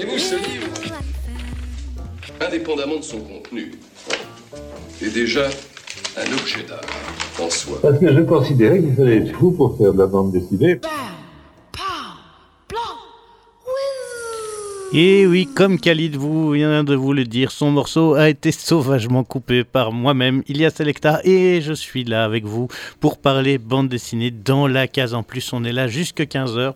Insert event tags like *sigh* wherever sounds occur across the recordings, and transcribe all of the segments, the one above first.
Voyez-vous, ce livre, indépendamment de son contenu, est déjà un objet d'art en soi. Parce que je considérais qu'il fallait être fou pour faire de la bande dessinée. Et oui, comme Khalid vous vient de vous le dire, son morceau a été sauvagement coupé par moi-même, Ilias Selecta, et je suis là avec vous pour parler bande dessinée dans la case en plus. On est là jusque 15h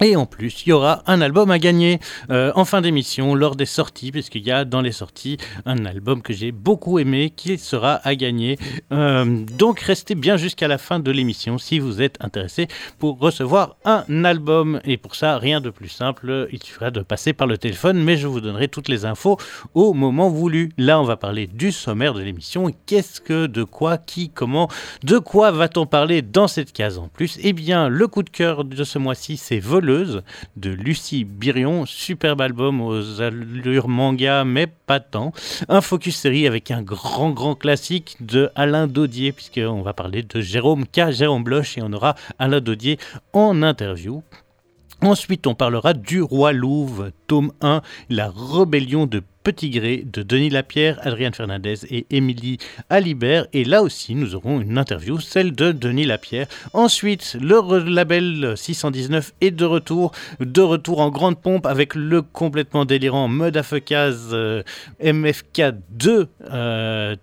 et en plus, il y aura un album à gagner euh, en fin d'émission lors des sorties, puisqu'il y a dans les sorties un album que j'ai beaucoup aimé qui sera à gagner. Euh, donc restez bien jusqu'à la fin de l'émission si vous êtes intéressé pour recevoir un album. Et pour ça, rien de plus simple, il suffira de passer par le téléphone, mais je vous donnerai toutes les infos au moment voulu. Là, on va parler du sommaire de l'émission. Qu'est-ce que, de quoi, qui, comment, de quoi va-t-on parler dans cette case en plus? Eh bien, le coup de cœur de ce mois-ci, c'est De Lucie Birion. Superbe album aux allures manga, mais pas tant. Un focus série avec un grand, grand classique de Alain Daudier, puisqu'on va parler de Jérôme K. Jérôme Bloch, et on aura Alain Daudier en interview. Ensuite, on parlera du Roi Louvre, tome 1, La rébellion de Petit Gré de Denis Lapierre, Adrienne Fernandez et Émilie Alibert. Et là aussi, nous aurons une interview, celle de Denis Lapierre. Ensuite, le label 619 est de retour, de retour en grande pompe avec le complètement délirant Mud Afekaz MFK 2,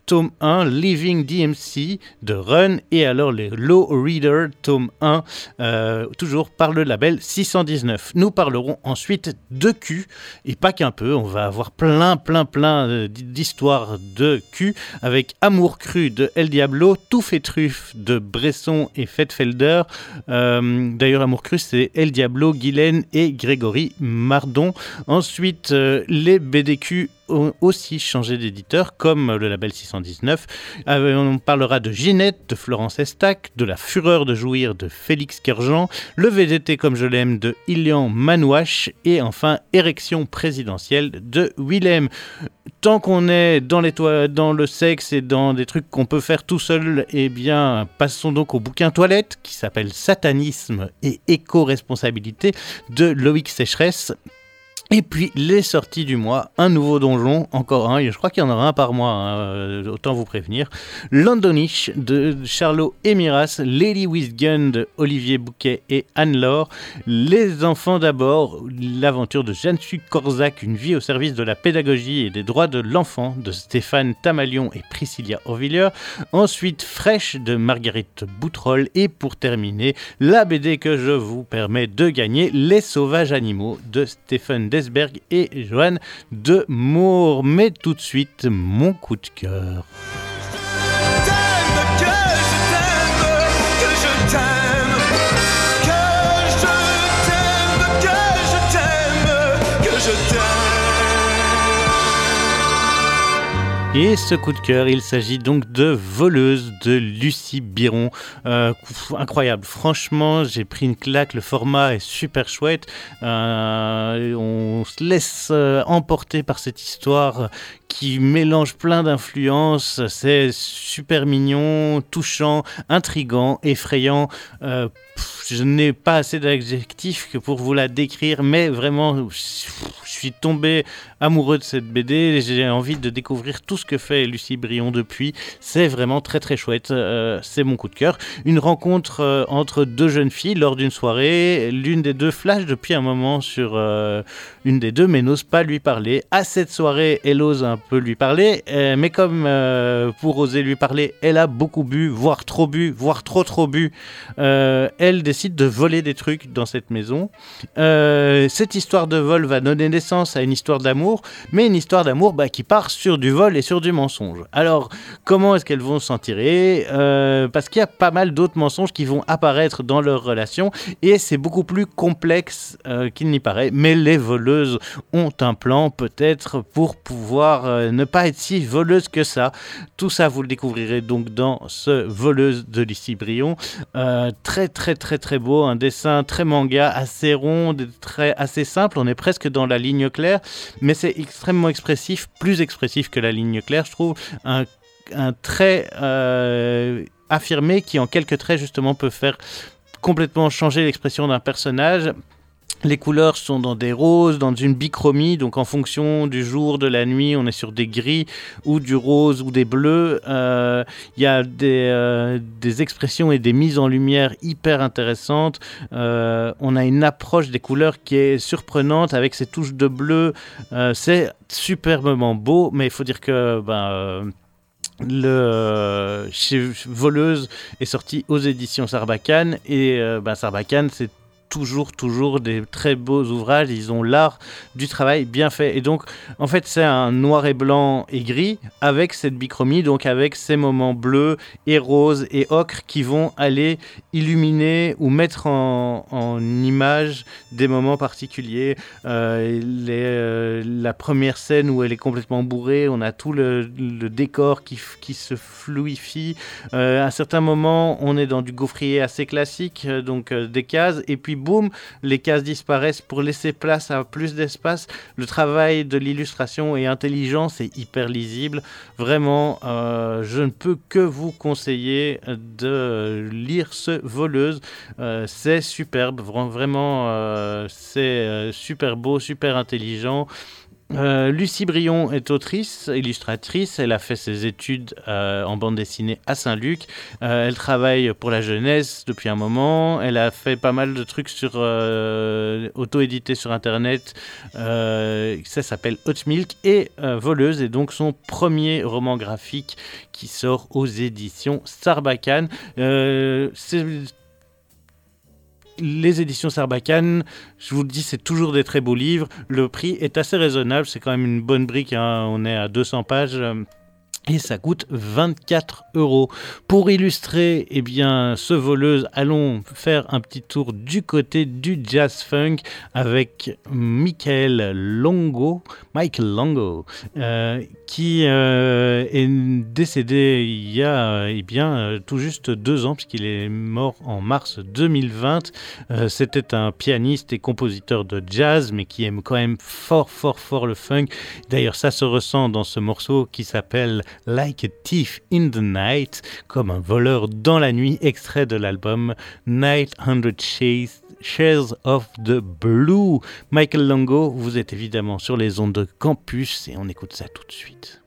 tome 1, Living DMC de Run, et alors les Low Reader, tome 1, euh, toujours par le label 619. Nous parlerons ensuite de Q, et pas qu'un peu, on va avoir plein plein, plein, euh, d'histoires de cul, avec Amour cru de El Diablo, Tout fait truffe de Bresson et Fettfelder. Euh, d'ailleurs, Amour cru, c'est El Diablo, Guylaine et Grégory Mardon. Ensuite, euh, les BDQ ont aussi changé d'éditeur, comme le label 619. on parlera de Ginette de Florence Estac, de La Fureur de Jouir de Félix Kerjean, Le VDT comme je l'aime de Ilian Manouache et enfin Érection présidentielle de Willem. Tant qu'on est dans, les dans le sexe et dans des trucs qu'on peut faire tout seul, eh bien, passons donc au bouquin toilette qui s'appelle Satanisme et éco-responsabilité de Loïc Sécheresse et puis les sorties du mois, un nouveau donjon, encore un, je crois qu'il y en aura un par mois, hein, euh, autant vous prévenir. Londonish de Charlot Emiras, Lady with Gun de Olivier Bouquet et Anne-Laure, Les enfants d'abord, l'aventure de Jeanne Corzac, une vie au service de la pédagogie et des droits de l'enfant de Stéphane Tamalion et Priscilla Orviller, ensuite Fraîche de Marguerite Boutroll. Et pour terminer, la BD que je vous permets de gagner, Les sauvages animaux de Stéphane Et Joanne de Moore. Mais tout de suite, mon coup de cœur. Et ce coup de cœur, il s'agit donc de Voleuse de Lucie Biron. Euh, incroyable, franchement, j'ai pris une claque, le format est super chouette. Euh, on se laisse euh, emporter par cette histoire qui mélange plein d'influences. C'est super mignon, touchant, intrigant, effrayant. je n'ai pas assez d'adjectifs pour vous la décrire, mais vraiment, je suis tombé amoureux de cette BD. J'ai envie de découvrir tout ce que fait Lucie Brion depuis. C'est vraiment très très chouette. Euh, c'est mon coup de cœur. Une rencontre euh, entre deux jeunes filles lors d'une soirée. L'une des deux flash depuis un moment sur euh, une des deux, mais n'ose pas lui parler. À cette soirée, elle ose un peu lui parler, mais comme pour oser lui parler, elle a beaucoup bu, voire trop bu, voire trop trop bu. elle décide de voler des trucs dans cette maison. cette histoire de vol va donner naissance à une histoire d'amour mais une histoire d'amour bah, qui part sur du vol et sur du mensonge. Alors, comment est-ce qu'elles vont s'en tirer? Euh, Parce qu'il y a pas mal d'autres mensonges qui vont apparaître dans leur relation, et c'est beaucoup plus complexe euh, qu'il n'y paraît. Mais les voleuses ont un plan, peut-être, pour pouvoir euh, ne pas être si voleuses que ça. Tout ça, vous le découvrirez donc dans ce Voleuse de Lucie Brion. très, très, très, très beau, un dessin très manga, assez rond, très, assez simple. On est presque dans la ligne claire, mais c'est extrêmement expressif, plus expressif que la ligne claire, je trouve. Un, trait euh, affirmé qui, en quelques traits, justement, peut faire complètement changer l'expression d'un personnage les couleurs sont dans des roses, dans une bichromie, donc en fonction du jour, de la nuit, on est sur des gris ou du rose ou des bleus. Euh, il y a des, euh, des, expressions et des mises en lumière hyper intéressantes. Euh, on a une approche des couleurs qui est surprenante avec ces touches de bleu. C'est superbement beau, mais il faut dire que... Ben, le chez Voleuse est sorti aux éditions Sarbacane et ben, Sarbacane c'est toujours, toujours des très beaux ouvrages. Ils ont l'art du travail bien fait. Et donc, en fait, c'est un noir et blanc et gris avec cette bichromie, donc avec ces moments bleus et roses et ocre qui vont aller illuminer ou mettre en, image des moments particuliers. Euh, euh, la première scène où elle est complètement bourrée, on a tout le, décor qui, se fluifie. Euh, à un certain moment, on est dans du gaufrier assez classique, donc des cases, et puis boum, les cases disparaissent pour laisser place à plus d'espace. Le travail de l'illustration est intelligent, c'est hyper lisible. Vraiment, euh, je ne peux que vous conseiller de lire ce voleuse. Euh, c'est superbe, vraiment, euh, c'est super beau, super intelligent. Euh, Lucie Brion est autrice, illustratrice. Elle a fait ses études euh, en bande dessinée à Saint-Luc. Euh, elle travaille pour la jeunesse depuis un moment. Elle a fait pas mal de trucs sur auto-édité sur Internet. ça s'appelle Hot Milk et Voleuse est donc son premier roman graphique qui sort aux éditions Sarbacane. c'est les éditions Sarbacane, je vous le dis, c'est toujours des très beaux livres. Le prix est assez raisonnable, c'est quand même une bonne brique, hein. on est à 200 pages et ça coûte 24 euros. Pour illustrer eh bien, ce voleuse, allons faire un petit tour du côté du jazz funk avec Michael Longo, Michael Longo, euh, qui euh, est décédé il y a eh bien, tout juste deux ans, puisqu'il est mort en mars 2020. Euh, c'était un pianiste et compositeur de jazz, mais qui aime quand même fort, fort, fort le funk. D'ailleurs, ça se ressent dans ce morceau qui s'appelle Like a Thief in the Night, comme un voleur dans la nuit, extrait de l'album Night Hundred Shades of the Blue. Michael Longo, vous êtes évidemment sur les ondes de campus et on écoute ça tout de suite.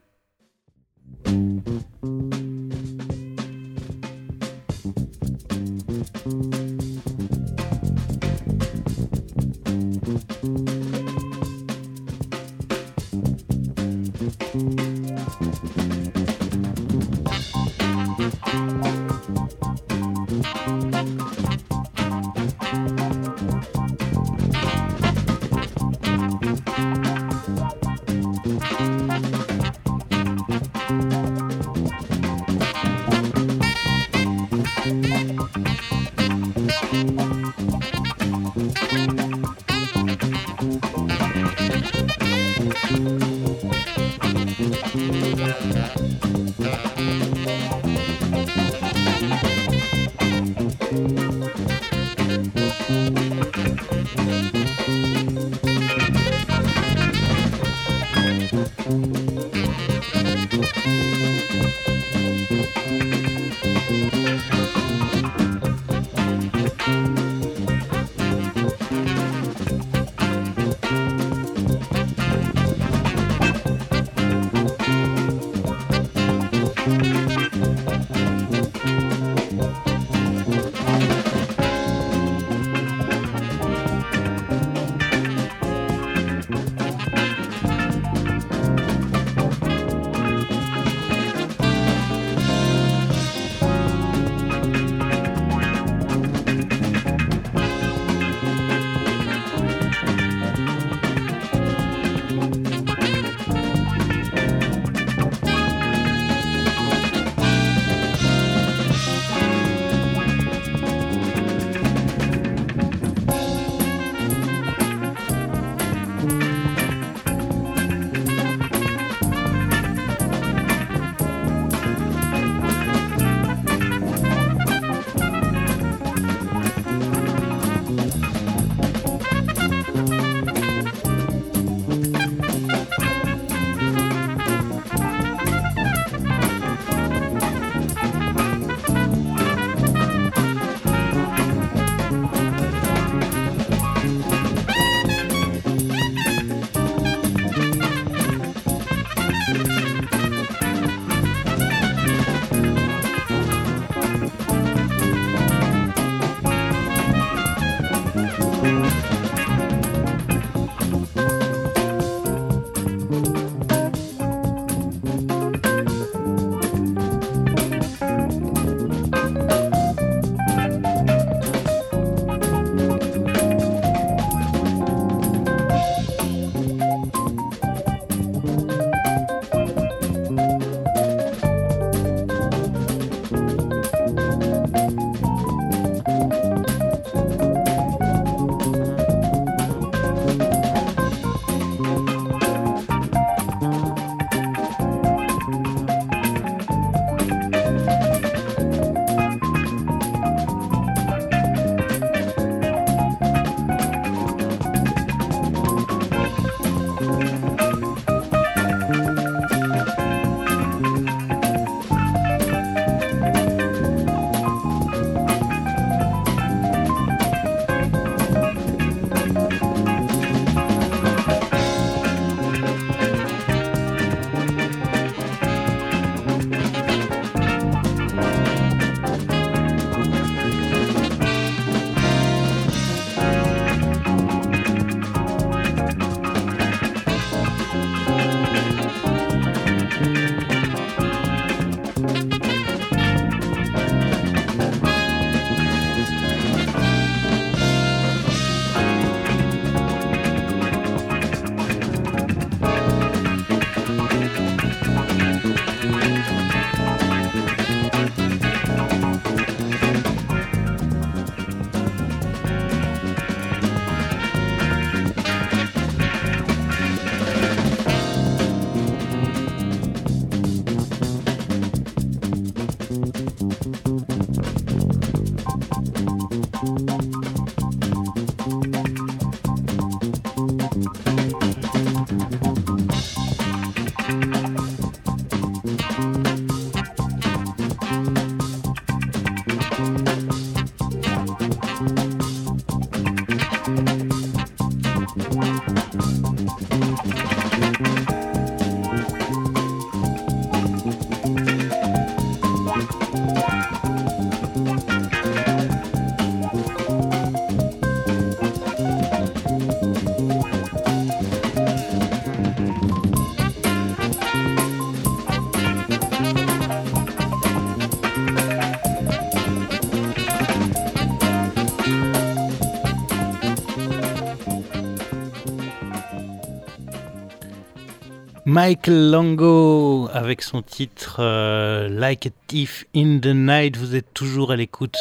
Michael Longo avec son titre euh, Like a Thief in the Night. Vous êtes toujours à l'écoute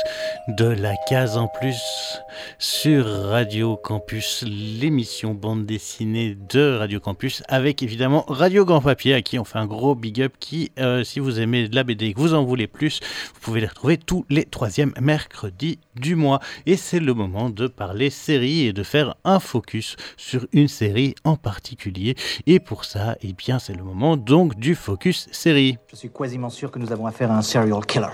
de la case en plus sur Radio Campus, l'émission bande dessinée de Radio Campus avec évidemment Radio Grand Papier à qui on fait un gros big up qui, euh, si vous aimez la BD et que vous en voulez plus, vous pouvez les retrouver tous les troisièmes mercredis du mois. Et c'est le moment de parler série et de faire un focus sur une série en particulier. Et pour ça, eh bien, c'est le moment donc du focus série. Je suis quasiment sûr que nous avons affaire à un serial killer.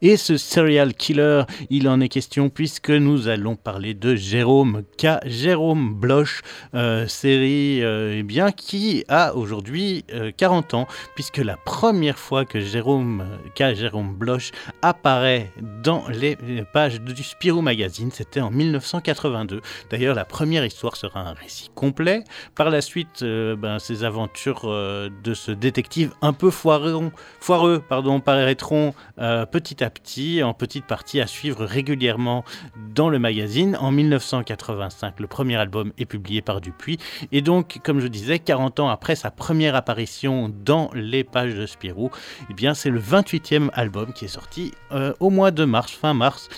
Et ce serial killer, il en est question puisque nous allons parler de Jérôme K. Jérôme Bloch, euh, série euh, eh bien, qui a aujourd'hui 40 euh, ans, puisque la première fois que Jérôme K. Jérôme Bloch apparaît dans les pages du Spirou Magazine, c'était en 1982. D'ailleurs, la première histoire sera un récit complet. Par la suite, ben, ces aventures de ce détective un peu foireux, foireux pardon, paraîtront à petit, en petite partie à suivre régulièrement dans le magazine. En 1985, le premier album est publié par Dupuis. Et donc, comme je disais, 40 ans après sa première apparition dans les pages de Spirou, eh bien, c'est le 28e album qui est sorti euh, au mois de mars, fin mars,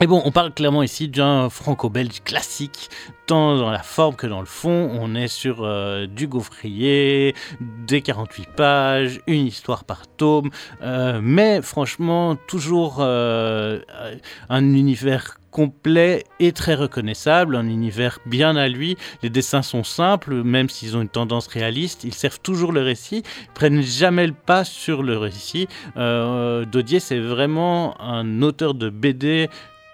et bon, on parle clairement ici d'un franco-belge classique, tant dans la forme que dans le fond. On est sur euh, du gaufrier, des 48 pages, une histoire par tome, euh, mais franchement, toujours euh, un univers complet et très reconnaissable, un univers bien à lui. Les dessins sont simples, même s'ils ont une tendance réaliste. Ils servent toujours le récit, prennent jamais le pas sur le récit. Dodier, c'est vraiment un auteur de BD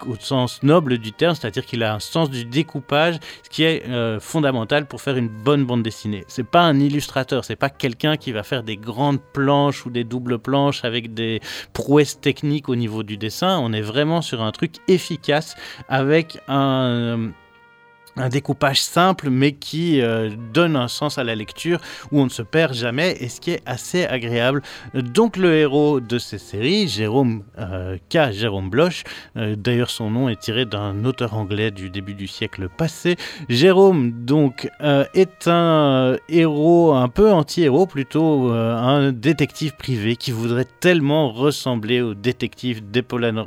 au sens noble du terme, c'est-à-dire qu'il a un sens du découpage, ce qui est euh, fondamental pour faire une bonne bande dessinée. C'est pas un illustrateur, c'est pas quelqu'un qui va faire des grandes planches ou des doubles planches avec des prouesses techniques au niveau du dessin. On est vraiment sur un truc efficace avec un un découpage simple mais qui euh, donne un sens à la lecture où on ne se perd jamais et ce qui est assez agréable. Donc le héros de ces séries, Jérôme euh, K. Jérôme Bloch, euh, d'ailleurs son nom est tiré d'un auteur anglais du début du siècle passé. Jérôme donc est un héros un peu anti-héros, plutôt un détective privé qui voudrait tellement ressembler au détective des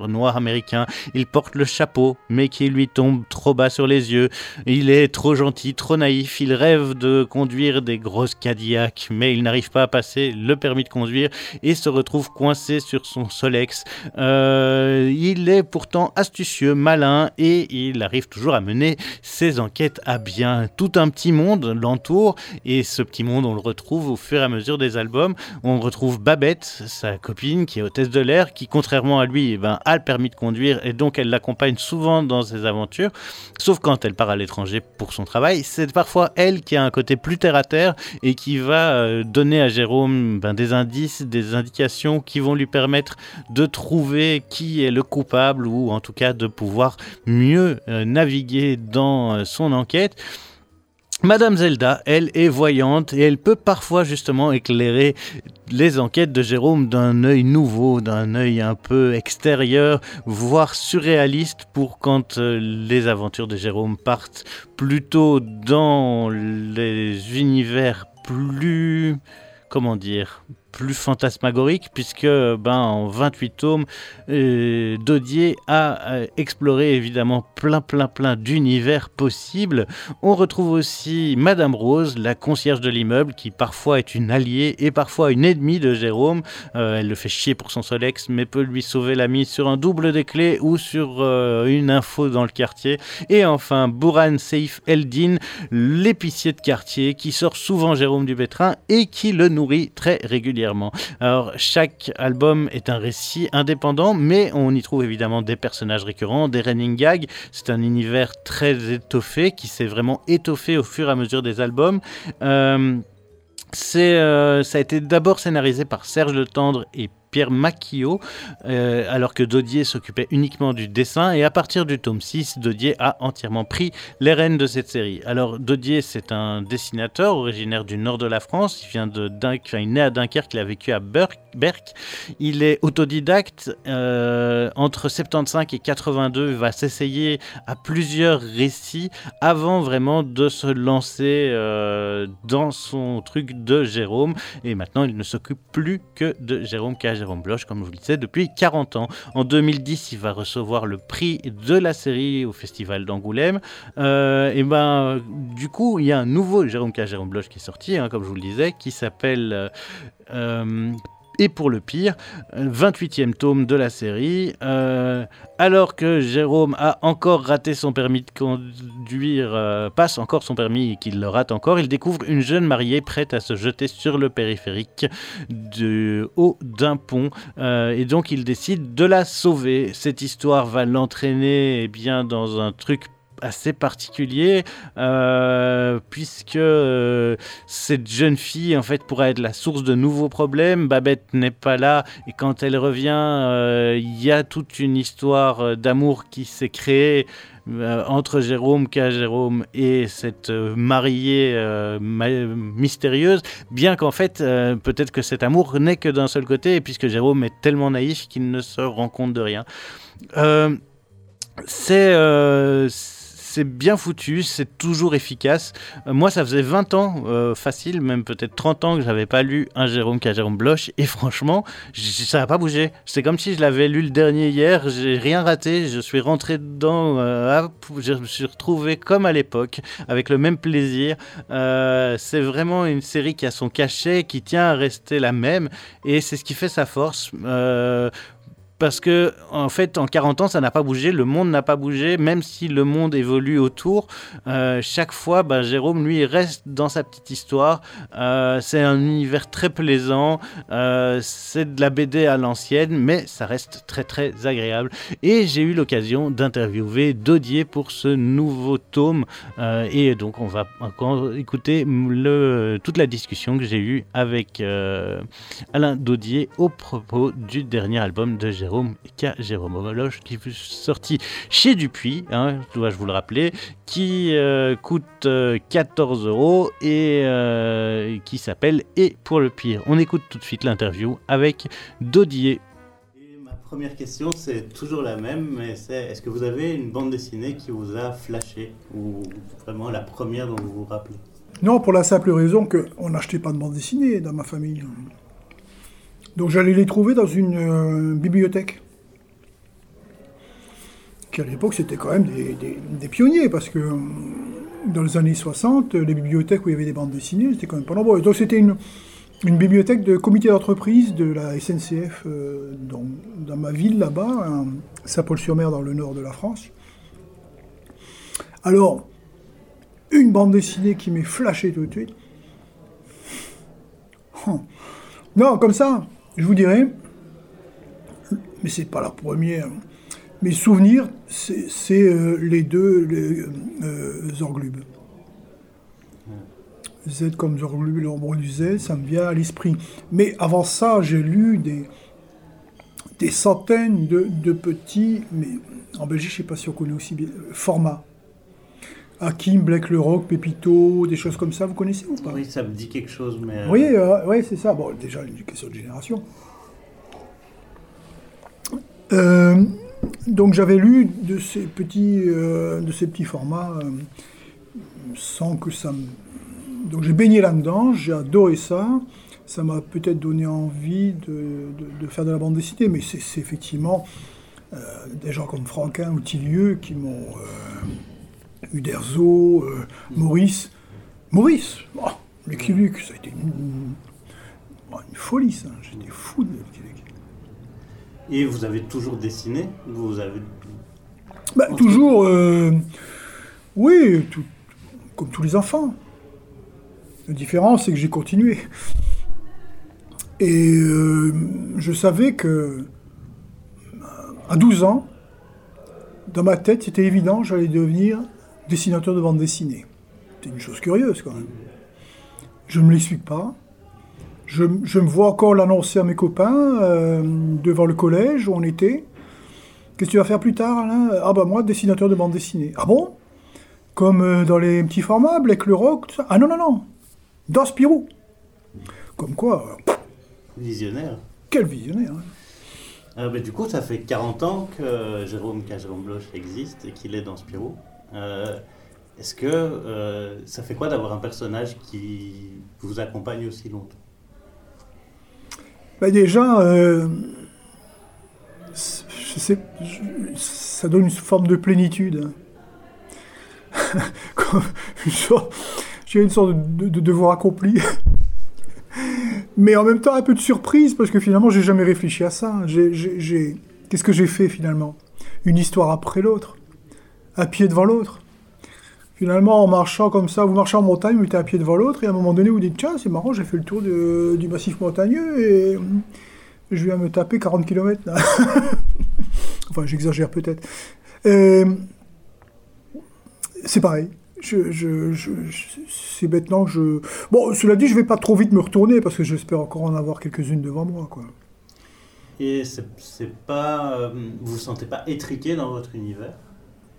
noirs américains. Il porte le chapeau mais qui lui tombe trop bas sur les yeux. Il est trop gentil, trop naïf, il rêve de conduire des grosses Cadillacs, mais il n'arrive pas à passer le permis de conduire et se retrouve coincé sur son Solex. Euh, il est pourtant astucieux, malin et il arrive toujours à mener ses enquêtes à bien. Tout un petit monde l'entoure et ce petit monde on le retrouve au fur et à mesure des albums. On retrouve Babette, sa copine qui est hôtesse de l'air, qui contrairement à lui eh ben, a le permis de conduire et donc elle l'accompagne souvent dans ses aventures, sauf quand elle part à l'étranger pour son travail. C'est parfois elle qui a un côté plus terre à terre et qui va euh, donner à Jérôme ben, des indices, des indications qui vont lui permettre de trouver qui est le coupable ou en tout cas de pouvoir mieux euh, naviguer dans euh, son enquête. Madame Zelda, elle est voyante et elle peut parfois justement éclairer les enquêtes de Jérôme d'un œil nouveau, d'un œil un peu extérieur, voire surréaliste pour quand euh, les aventures de Jérôme partent plutôt dans les univers plus comment dire plus fantasmagorique, puisque ben, en 28 tomes, euh, Dodier a euh, exploré évidemment plein, plein, plein d'univers possibles. On retrouve aussi Madame Rose, la concierge de l'immeuble, qui parfois est une alliée et parfois une ennemie de Jérôme. Euh, elle le fait chier pour son Solex, mais peut lui sauver la mise sur un double des clés ou sur une info dans le quartier. Et enfin, Bourhan Seif Eldin, l'épicier de quartier, qui sort souvent Jérôme du Bétrin et qui le nourrit très régulièrement Alors, chaque album est un récit indépendant, mais on y trouve évidemment des personnages récurrents, des running gags. C'est un univers très étoffé qui s'est vraiment étoffé au fur et à mesure des albums. Euh, euh, ça a été d'abord scénarisé par Serge Le Tendre et Pierre Macchio, euh, alors que Dodier s'occupait uniquement du dessin. Et à partir du tome 6, Dodier a entièrement pris les rênes de cette série. Alors Dodier, c'est un dessinateur originaire du nord de la France. Il vient de Dunkerque, il est né à Dunkerque, il a vécu à Berck. Il est autodidacte. Euh, entre 75 et 82, il va s'essayer à plusieurs récits avant vraiment de se lancer euh, dans son truc de Jérôme. Et maintenant, il ne s'occupe plus que de Jérôme Cage Jérôme Bloch, comme je vous le disais, depuis 40 ans. En 2010, il va recevoir le prix de la série au Festival d'Angoulême. Euh, et ben, du coup, il y a un nouveau Jérôme K. Jérôme Bloch qui est sorti, hein, comme je vous le disais, qui s'appelle euh, euh, et pour le pire, 28e tome de la série. Euh, alors que Jérôme a encore raté son permis de conduire, euh, passe encore son permis et qu'il le rate encore, il découvre une jeune mariée prête à se jeter sur le périphérique du haut d'un pont. Euh, et donc il décide de la sauver. Cette histoire va l'entraîner eh bien dans un truc assez particulier euh, puisque euh, cette jeune fille en fait pourrait être la source de nouveaux problèmes. Babette n'est pas là et quand elle revient, euh, il y a toute une histoire d'amour qui s'est créée entre Jérôme, K. Jérôme et cette mariée mystérieuse, bien qu'en fait, peut-être que cet amour n'est que d'un seul côté, puisque Jérôme est tellement naïf qu'il ne se rend compte de rien. c'est c'est bien foutu, c'est toujours efficace. Euh, moi, ça faisait 20 ans, euh, facile, même peut-être 30 ans que j'avais pas lu un Jérôme qu'un Jérôme Bloch, et franchement, ça n'a pas bougé. C'est comme si je l'avais lu le dernier hier, j'ai rien raté, je suis rentré dedans, euh, je me suis retrouvé comme à l'époque, avec le même plaisir. c'est vraiment une série qui a son cachet, qui tient à rester la même, et c'est ce qui fait sa force parce que en fait en 40 ans ça n'a pas bougé, le monde n'a pas bougé, même si le monde évolue autour. Euh, chaque fois, bah, Jérôme lui reste dans sa petite histoire. Euh, c'est un univers très plaisant, euh, c'est de la BD à l'ancienne, mais ça reste très très agréable. Et j'ai eu l'occasion d'interviewer Dodier pour ce nouveau tome, et donc on va écouter toute la discussion que j'ai eue avec Alain Dodier au propos du dernier album de Jérôme. Jérôme K. Jérôme Homologe, qui fut sorti chez Dupuis, hein, dois-je vous le rappeler, qui euh, coûte 14 euh, euros et euh, qui s'appelle Et pour le pire. On écoute tout de suite l'interview avec Dodier. ma première question, c'est toujours la même, mais c'est est-ce que vous avez une bande dessinée qui vous a flashé ou vraiment la première dont vous vous rappelez? Non, pour la simple raison qu'on n'achetait pas de bande dessinée dans ma famille. Donc j'allais les trouver dans une euh, bibliothèque. Qui à l'époque c'était quand même des, pionniers, parce que euh, dans les années 60, les bibliothèques où il y avait des bandes dessinées, c'était quand même pas nombreux. Donc c'était une, bibliothèque de comité d'entreprise de la SNCF euh, dans, dans, ma ville là-bas, Saint-Paul-sur-Mer dans le nord de la France. Alors, une bande dessinée qui m'est flashée tout de suite. Non, comme ça, je vous dirais, mais c'est pas la première. Mes souvenirs, c'est euh, les deux les, euh, Zorglub. Z comme Zorglub, l'ombre du Z, ça me vient à l'esprit. Mais avant ça, j'ai lu des, des centaines de, petits, mais en Belgique, je ne sais pas si on connaît aussi bien, formats. Hakim, Black le Rock, Pépito, des choses comme ça, vous connaissez ou pas? Oui, ça me dit quelque chose, mais... Euh, oui, euh, oui c'est ça. Bon, déjà, une question de génération. Euh, donc j'avais lu de ces petits, de ces petits formats sans que ça me... Donc j'ai baigné là-dedans, j'ai adoré ça. Ça m'a peut-être donné envie de, faire de la bande dessinée, mais c'est effectivement des gens comme Franquin ou Tillieu qui m'ont Uderzo, euh, Maurice. Maurice, oh, Lucky Luke, ça a été une, folie, ça. J'étais fou de Lucky Luke. Et vous avez toujours dessiné? Vous avez. Bah, toujours. Euh, oui, comme tous les enfants. La différence, c'est que j'ai continué. Et euh, je savais que à 12 ans, dans ma tête, c'était évident, j'allais devenir dessinateur de bande dessinée. C'est une chose curieuse, quand même. Je ne me l'explique pas. Je, je me vois encore l'annoncer à mes copains euh, devant le collège où on était. Qu'est-ce que tu vas faire plus tard, Alain? Ah bah moi, dessinateur de bande dessinée. Ah bon? Comme euh, dans les petits formats, Black le Rock, tout ça? Ah non, non, non Dans Spirou Comme quoi, euh, Visionnaire. quel visionnaire hein. Bah, du coup, ça fait 40 ans que Jérôme. Jérôme Bloch existe et qu'il est dans Spirou. Euh, Est-ce que euh, ça fait quoi d'avoir un personnage qui vous accompagne aussi longtemps? Bah déjà, euh, ça donne une forme de plénitude. *laughs* J'ai une sorte de, de devoir accompli. Mais en même temps, un peu de surprise, parce que finalement, j'ai jamais réfléchi à ça. Qu'est-ce que j'ai fait finalement? Une histoire après l'autre, un pied devant l'autre. Finalement, en marchant comme ça, vous marchez en montagne, vous mettez un pied devant l'autre, et à un moment donné, vous dites Tiens, c'est marrant, j'ai fait le tour du massif montagneux et hum, je viens me taper 40 km. Là. *laughs* enfin, j'exagère peut-être. Euh, c'est pareil. C'est maintenant que je. Bon, cela dit, je vais pas trop vite me retourner parce que j'espère encore en avoir quelques-unes devant moi. Et c'est pas. euh, vous vous sentez pas étriqué dans votre univers?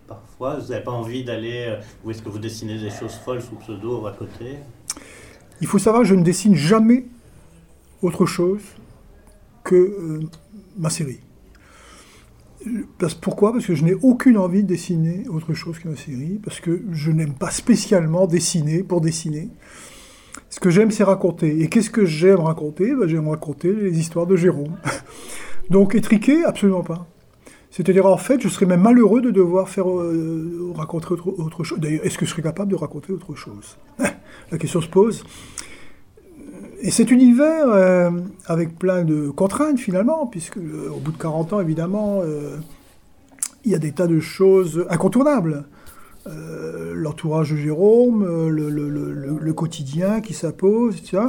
Parfois, vous n'avez pas envie d'aller. euh, Ou est-ce que vous dessinez des choses folles sous pseudo à côté Il faut savoir je ne dessine jamais autre chose que euh, ma série. Parce, pourquoi? Parce que je n'ai aucune envie de dessiner autre chose que ma série, parce que je n'aime pas spécialement dessiner pour dessiner. Ce que j'aime, c'est raconter. Et qu'est-ce que j'aime raconter? Ben, J'aime raconter les histoires de Jérôme. *laughs* Donc étriquer, absolument pas. C'est-à-dire, en fait, je serais même malheureux de devoir faire euh, raconter autre, chose. D'ailleurs, est-ce que je serais capable de raconter autre chose? La question se pose. Et cet univers, euh, avec plein de contraintes finalement, puisque euh, au bout de 40 ans, évidemment, il y a des tas de choses incontournables. L'entourage de Jérôme, le quotidien qui s'impose, etc.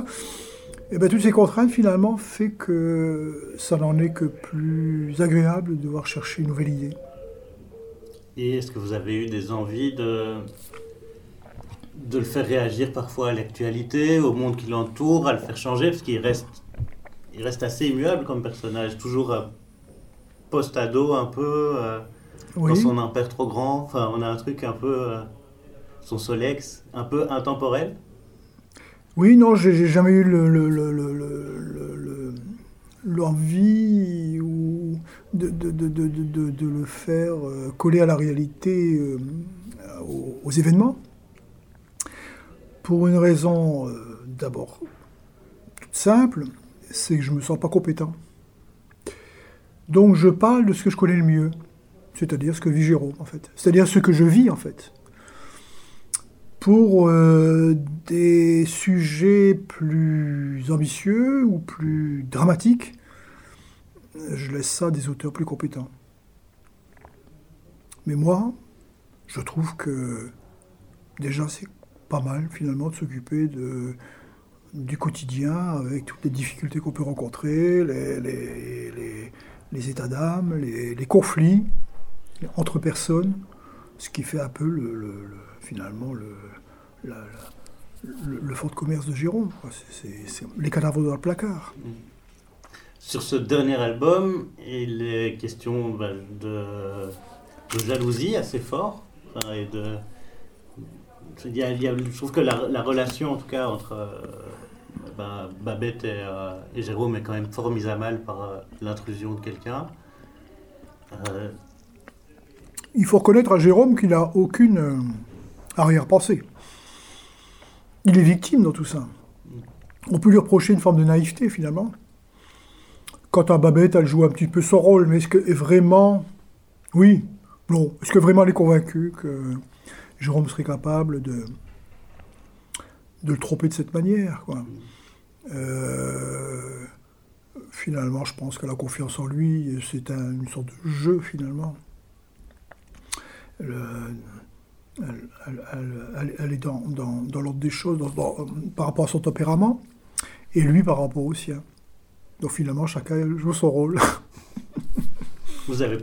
Et bien, toutes ces contraintes, finalement, fait que ça n'en est que plus agréable de devoir chercher une nouvelle idée. Et est-ce que vous avez eu des envies de, de le faire réagir parfois à l'actualité, au monde qui l'entoure, à le faire changer? Parce qu'il reste, il reste assez immuable comme personnage, toujours euh, post-ado un peu, euh, Oui. dans son impair trop grand. Enfin, on a un truc un peu. euh, son Solex, un peu intemporel. Oui, non, j'ai jamais eu le- le- le- le- le- le- le- l'envie de, le faire euh, coller à la réalité, euh, aux, événements. Pour une raison euh, d'abord toute simple, c'est que je me sens pas compétent. Donc je parle de ce que je connais le mieux, c'est-à-dire ce que vit en fait, c'est-à-dire ce que je vis en fait pour euh, des sujets plus ambitieux ou plus dramatiques, je laisse ça à des auteurs plus compétents. Mais moi, je trouve que déjà c'est pas mal finalement de s'occuper de, du quotidien avec toutes les difficultés qu'on peut rencontrer, les, états d'âme, les, conflits entre personnes, ce qui fait un peu le- finalement le, la- la- le, le fonds de commerce de Jérôme. quoi. C'est- les cadavres dans le placard. Sur ce dernier album, il est question bah, de, de jalousie assez fort. Enfin, et de, il y a- il y a- je trouve que la, la relation, en tout cas, entre euh, bah, Babette et, euh, et Jérôme est quand même fort mise à mal par euh, l'intrusion de quelqu'un. Il faut reconnaître à Jérôme qu'il n'a aucune arrière-pensée. Il est victime dans tout ça. On peut lui reprocher une forme de naïveté finalement. Quant à Babette, elle joue un petit peu son rôle, mais est-ce que vraiment. Oui, non. Est-ce que vraiment elle est convaincue que Jérôme serait capable de, de le tromper de cette manière. Euh, Finalement, je pense qu'elle a confiance en lui, c'est un- une sorte de jeu finalement. Le- elle, elle- elle- elle- elle est dans, dans- dans l'ordre des choses dans- par rapport à son tempérament, et lui par rapport au sien. Donc finalement, chacun joue son rôle. *laughs* Vous avez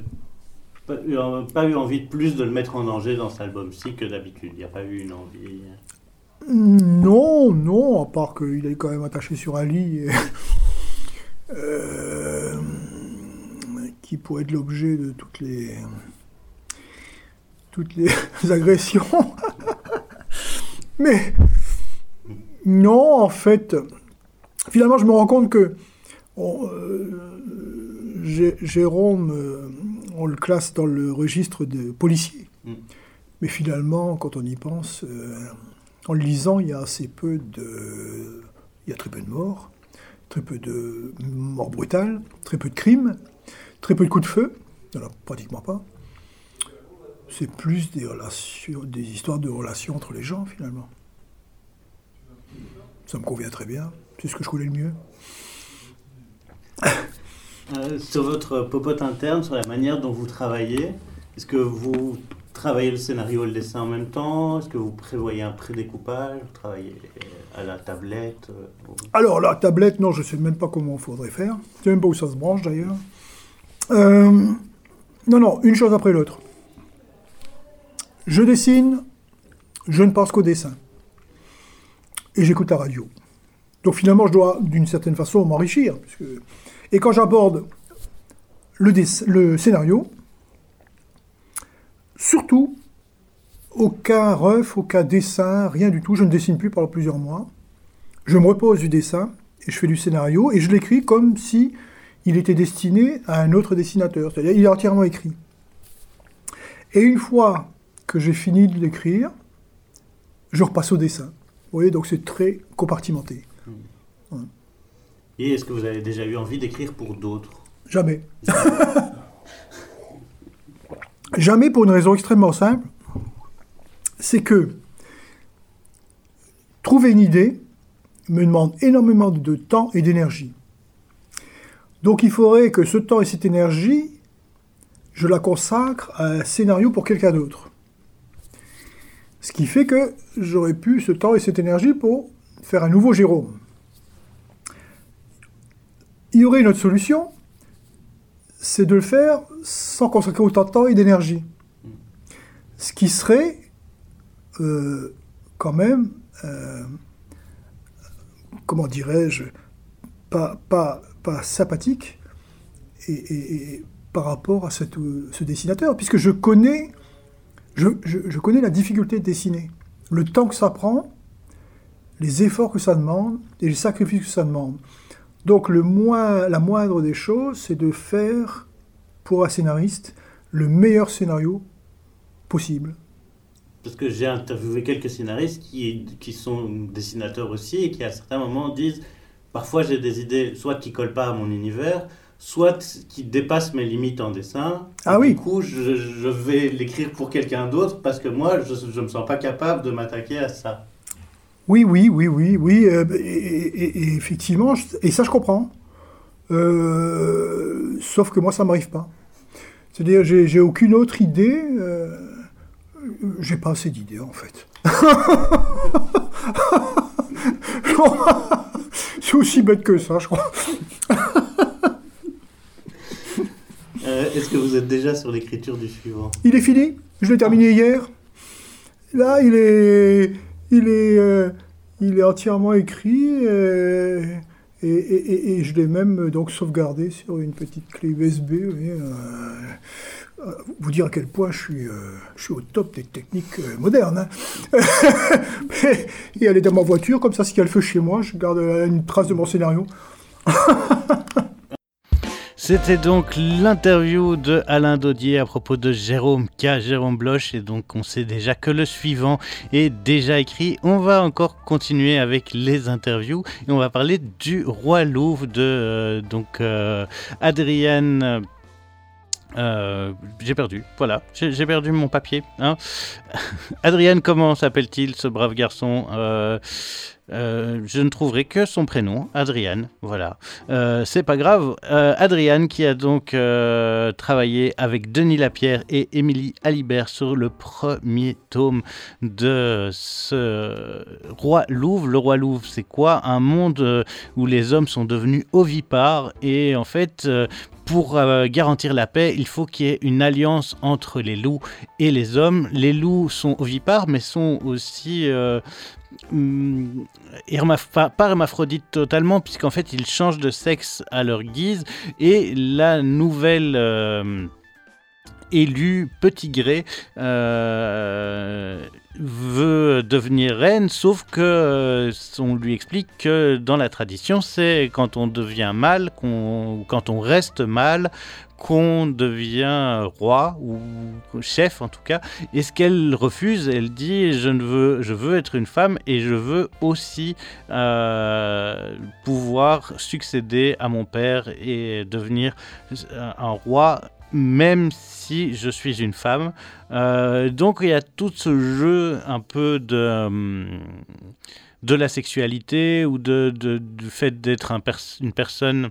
pas eu, pas eu envie de plus de le mettre en danger dans cet album-ci que d'habitude? Il n'y a pas eu une envie? Non, non, à part qu'il est quand même attaché sur un lit et, *laughs* euh, qui pourrait être l'objet de toutes les toutes les *laughs* agressions. *laughs* Mais non, en fait, finalement, je me rends compte que euh, Jérôme, euh, on le classe dans le registre de policiers. Mm. Mais finalement, quand on y pense, euh, en le lisant, il y a assez peu de. Il y a très peu de morts, très peu de morts brutales, très peu de crimes, très peu de coups de feu, il n'y en a pratiquement pas. C'est plus des, relations, des histoires de relations entre les gens, finalement. Ça me convient très bien. C'est ce que je connais le mieux. Euh, sur votre popote interne, sur la manière dont vous travaillez, est-ce que vous travaillez le scénario et le dessin en même temps? Est-ce que vous prévoyez un pré-découpage? Vous travaillez à la tablette euh, Alors, la tablette, non, je ne sais même pas comment il faudrait faire. Je ne sais même pas où ça se branche d'ailleurs. Euh, non, non, une chose après l'autre. Je dessine, je ne pense qu'au dessin. Et j'écoute la radio. Donc finalement, je dois d'une certaine façon m'enrichir. Et quand j'aborde le, scénario, surtout, aucun ref, aucun dessin, rien du tout. Je ne dessine plus pendant plusieurs mois. Je me repose du dessin et je fais du scénario et je l'écris comme si il était destiné à un autre dessinateur. C'est-à-dire, il est entièrement écrit. Et une fois que j'ai fini de l'écrire, je repasse au dessin. Vous voyez, donc c'est très compartimenté. Et est-ce que vous avez déjà eu envie d'écrire pour d'autres? Jamais. *laughs* Jamais pour une raison extrêmement simple. C'est que trouver une idée me demande énormément de temps et d'énergie. Donc il faudrait que ce temps et cette énergie, je la consacre à un scénario pour quelqu'un d'autre. Ce qui fait que j'aurais pu ce temps et cette énergie pour faire un nouveau Jérôme. Il y aurait une autre solution, c'est de le faire sans consacrer autant de temps et d'énergie. Ce qui serait euh, quand même, euh, comment dirais-je, pas, pas, pas sympathique et, par rapport à ce dessinateur, puisque je connais, je, connais la difficulté de dessiner, le temps que ça prend, les efforts que ça demande et les sacrifices que ça demande. Donc le moins, la moindre des choses, c'est de faire pour un scénariste le meilleur scénario possible. Parce que j'ai interviewé quelques scénaristes qui, qui sont dessinateurs aussi et qui à certains moments disent parfois j'ai des idées soit qui collent pas à mon univers, soit qui dépassent mes limites en dessin. Ah oui. Du coup, je, je vais l'écrire pour quelqu'un d'autre parce que moi, je ne me sens pas capable de m'attaquer à ça. Oui, oui, oui, oui, oui. Euh, et, effectivement, et ça je comprends. Euh, sauf que moi, ça ne m'arrive pas. C'est-à-dire, j'ai aucune autre idée. Euh, j'ai pas assez d'idées, en fait. *laughs* C'est aussi bête que ça, je crois. *laughs* Est-ce que vous êtes déjà sur l'écriture du suivant Il est fini. Je l'ai terminé hier. Là, il est il est, euh, il est entièrement écrit euh, et, je l'ai même donc sauvegardé sur une petite clé USB. Euh, vous, dire à quel point je suis, je suis au top des techniques modernes. Hein. *laughs* et elle est dans ma voiture, comme ça, si elle fait chez moi, je garde une trace de mon scénario. *laughs* C'était donc l'interview de Alain Dodier à propos de Jérôme K, Jérôme Bloch, et donc on sait déjà que le suivant est déjà écrit. On va encore continuer avec les interviews et on va parler du Roi Louvre de euh, donc euh, Adrienne. Euh, j'ai perdu, voilà, j'ai perdu mon papier. Hein. *laughs* Adrienne, comment s'appelle-t-il ce brave garçon? Euh, je ne trouverai que son prénom, Adriane. Voilà. Euh, c'est pas grave. Euh, Adriane qui a donc travaillé avec Denis Lapierre et Émilie Alibert sur le premier tome de ce Roi Louvre. Le Roi Louvre, c'est quoi? Un monde où les hommes sont devenus ovipares et en fait, pour garantir la paix, il faut qu'il y ait une alliance entre les loups et les hommes. Les loups sont ovipares, mais sont aussi Hum, pas hermaphrodite totalement, puisqu'en fait ils changent de sexe à leur guise, et la nouvelle euh, élue Petit Gré euh, veut devenir reine, sauf que euh, on lui explique que dans la tradition, c'est quand on devient mâle, quand on reste mâle, qu'on devient roi ou chef en tout cas. Et ce qu'elle refuse, elle dit je ne veux, je être une femme et je veux aussi euh, pouvoir succéder à mon père et devenir un roi même si je suis une femme. Euh, donc il y a tout ce jeu un peu de, euh, de la sexualité ou de, du fait d'être une personne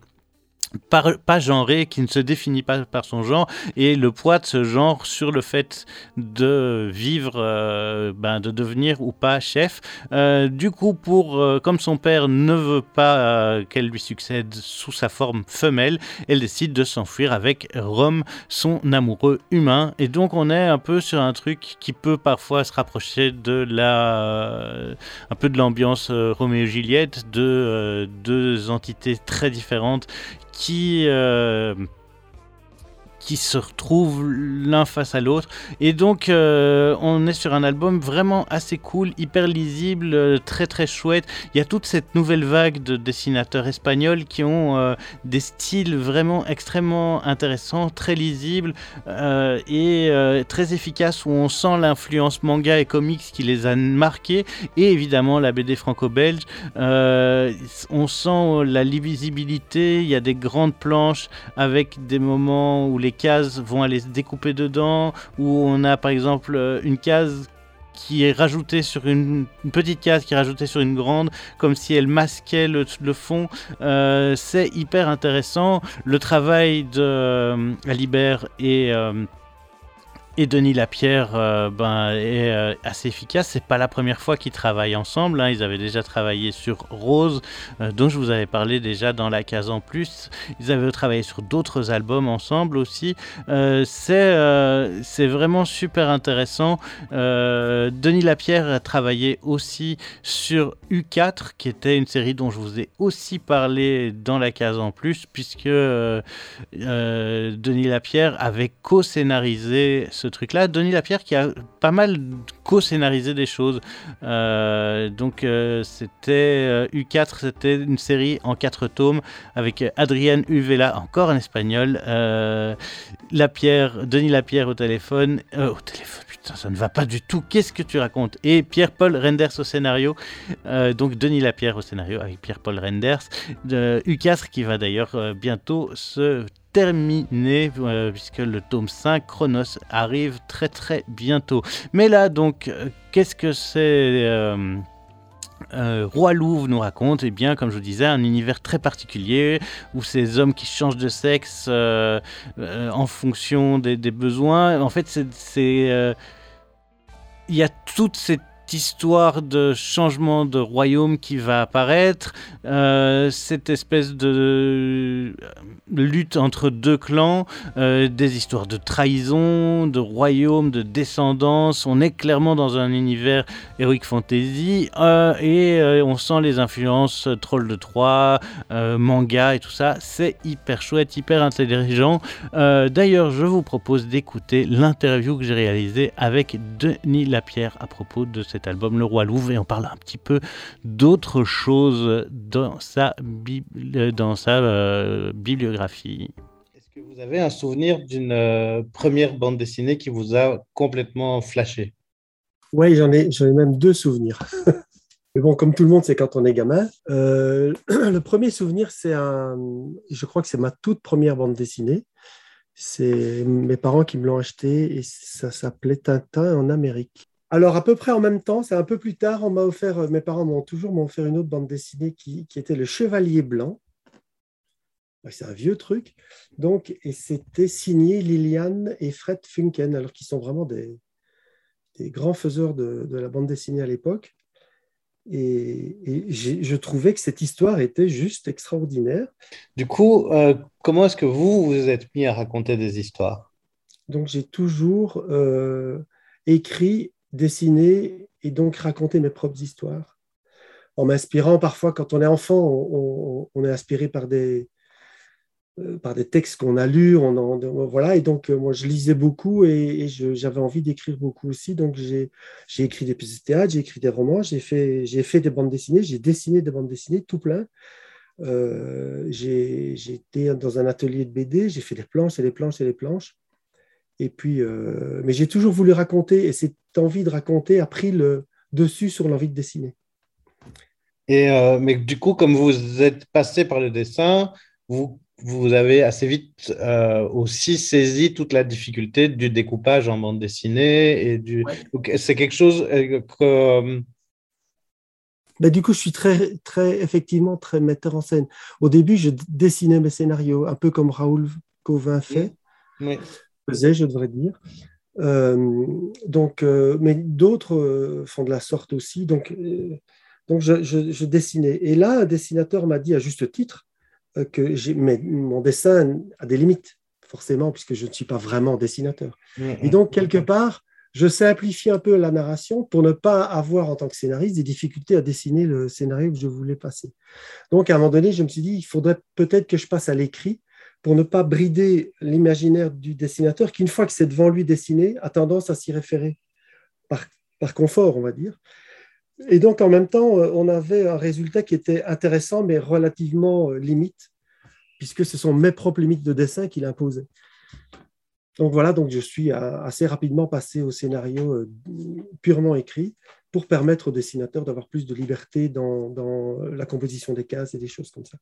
pas genré, qui ne se définit pas par son genre, et le poids de ce genre sur le fait de vivre, euh, ben, de devenir ou pas chef. Euh, du coup, pour, euh, comme son père ne veut pas qu'elle lui succède sous sa forme femelle, elle décide de s'enfuir avec Rome, son amoureux humain. Et donc, on est un peu sur un truc qui peut parfois se rapprocher de la, un peu de l'ambiance Roméo-Juliette, de deux entités très différentes qui euh, qui se retrouvent l'un face à l'autre. Et donc, euh, on est sur un album vraiment assez cool, hyper lisible, euh, très très chouette. Il y a toute cette nouvelle vague de dessinateurs espagnols qui ont euh, des styles vraiment extrêmement intéressants, très lisibles et très efficaces, où on sent l'influence manga et comics qui les a marqués, et évidemment la BD franco-belge. on sent la lisibilité, il y a des grandes planches avec des moments où les cases vont aller se découper dedans, où on a par exemple euh, une case qui est rajoutée sur une, petite case qui est rajoutée sur une grande, comme si elle masquait le, fond. Euh, c'est hyper intéressant. Le travail de euh, et et Denis Lapierre euh, ben, est euh, assez efficace. C'est pas la première fois qu'ils travaillent ensemble. Hein. Ils avaient déjà travaillé sur Rose, euh, dont je vous avais parlé déjà dans la case en plus. Ils avaient travaillé sur d'autres albums ensemble aussi. c'est vraiment super intéressant. Denis Lapierre a travaillé aussi sur U4, qui était une série dont je vous ai aussi parlé dans la case en plus, puisque Denis Lapierre avait co-scénarisé ce truc-là. Denis Lapierre qui a pas mal co-scénarisé des choses. Euh, donc euh, c'était U4, euh, c'était une série en quatre tomes avec Adrienne Uvela, encore en espagnol. Lapierre, Denis Lapierre au téléphone. au téléphone, putain, ça ne va pas du tout. Qu'est-ce que tu racontes? Et Pierre-Paul Renders au scénario. donc Denis Lapierre au scénario avec Pierre-Paul Renders. U4 qui va d'ailleurs bientôt se terminé euh, puisque le tome 5 Chronos arrive très très bientôt. Mais là donc euh, qu'est-ce que c'est euh, Roi Louvre nous raconte, eh bien, comme je vous disais, un univers très particulier où ces hommes qui changent de sexe en fonction des, des, besoins. En fait, c'est il y a toute cette histoire de changement de royaume qui va apparaître, euh, cette espèce de euh, lutte entre deux clans, euh, des histoires de trahison, de royaume, de descendance. On est clairement dans un univers heroic fantasy et on sent les influences Troll de Troie, manga et tout ça. C'est hyper chouette, hyper intelligent. D'ailleurs, je vous propose d'écouter l'interview que j'ai réalisée avec Denis Lapierre à propos de cette album Le Roi Louvre et on parle un petit peu d'autres choses dans sa, dans sa euh, bibliographie. Est-ce que vous avez un souvenir d'une euh, première bande dessinée qui vous a complètement flashé? Oui, j'en ai, ai même deux souvenirs. *laughs* Mais bon, comme tout le monde, c'est quand on est gamin. Euh, *clears throat* le premier souvenir, c'est un. Je crois que c'est ma toute première bande dessinée. C'est mes parents qui me l'ont acheté et ça s'appelait Tintin en Amérique. Alors, à peu près en même temps, c'est un peu plus tard, on m'a offert, euh, mes parents m'ont toujours m'ont offert une autre bande dessinée qui, qui était Le Chevalier Blanc. C'est un vieux truc. Donc, et c'était signé Liliane et Fred Funken, alors qu'ils sont vraiment des, des grands faiseurs de, de la bande dessinée à l'époque. Et, je trouvais que cette histoire était juste extraordinaire. Du coup, euh, comment est-ce que vous vous êtes mis à raconter des histoires? Donc, j'ai toujours euh, écrit, dessiné et donc raconté mes propres histoires. En m'inspirant parfois, quand on est enfant, on, est inspiré par des, euh, par des textes qu'on a lus. On en- voilà, et donc, euh, moi, je lisais beaucoup et, j'avais envie d'écrire beaucoup aussi. Donc, j'ai écrit des pièces de théâtre, j'ai écrit des romans, j'ai fait, fait des bandes dessinées, j'ai dessiné des bandes dessinées, tout plein. Euh, j'ai été dans un atelier de BD, j'ai fait des planches et des planches et des planches. Et puis, euh, mais j'ai toujours voulu raconter, et cette envie de raconter a pris le dessus sur l'envie de dessiner. Et, euh, mais du coup, comme vous êtes passé par le dessin, vous, vous avez assez vite euh, aussi saisi toute la difficulté du découpage en bande dessinée. Et du... C'est quelque chose que... Ben, du coup, je suis très, très, effectivement très metteur en scène. Au début, je dessinais mes scénarios, un peu comme Raoul Covin fait, Oui. Faisait, je devrais dire. Euh, donc, euh, mais d'autres euh, font de la sorte aussi. Donc, donc je, je- je dessinais. Et là, un dessinateur m'a dit à juste titre que mais mon dessin a des limites, forcément, puisque je ne suis pas vraiment dessinateur. Et donc, quelque part, je simplifie un peu la narration pour ne pas avoir, en tant que scénariste, des difficultés à dessiner le scénario que je voulais passer. Donc, à un moment donné, je me suis dit, il faudrait peut-être que je passe à l'écrit pour ne pas brider l'imaginaire du dessinateur qui, une fois que c'est devant lui dessiné, a tendance à s'y référer par, confort, on va dire. Et donc, en même temps, euh, on avait un résultat qui était intéressant, mais relativement euh, limite, puisque ce sont mes propres limites de dessin qu'il imposait. Donc voilà, donc je suis à- assez rapidement passé au scénario euh, purement écrit pour permettre au dessinateur d'avoir plus de liberté dans la composition des cases et des choses comme ça.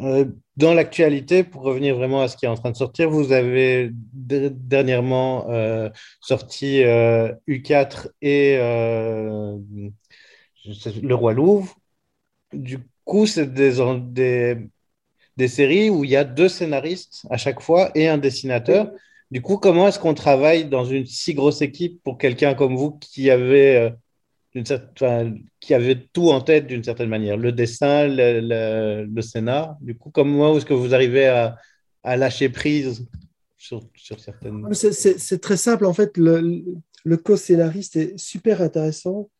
Euh, Dans l'actualité, pour revenir vraiment à ce qui est en train de sortir, vous avez de- dernièrement euh, sorti euh, U4 et euh, sais- Le Roi Louvre. Du coup, c'est des, des séries où il y a deux scénaristes à chaque fois et un dessinateur. Du coup, comment est-ce qu'on travaille dans une si grosse équipe pour quelqu'un comme vous qui avait, qui avait tout en tête d'une certaine manière, le dessin, le, le, scénar. Du coup, comment est-ce que vous arrivez à, lâcher prise sur, certaines... Mais c'est- très simple, en fait, le, co-scénariste est super intéressant.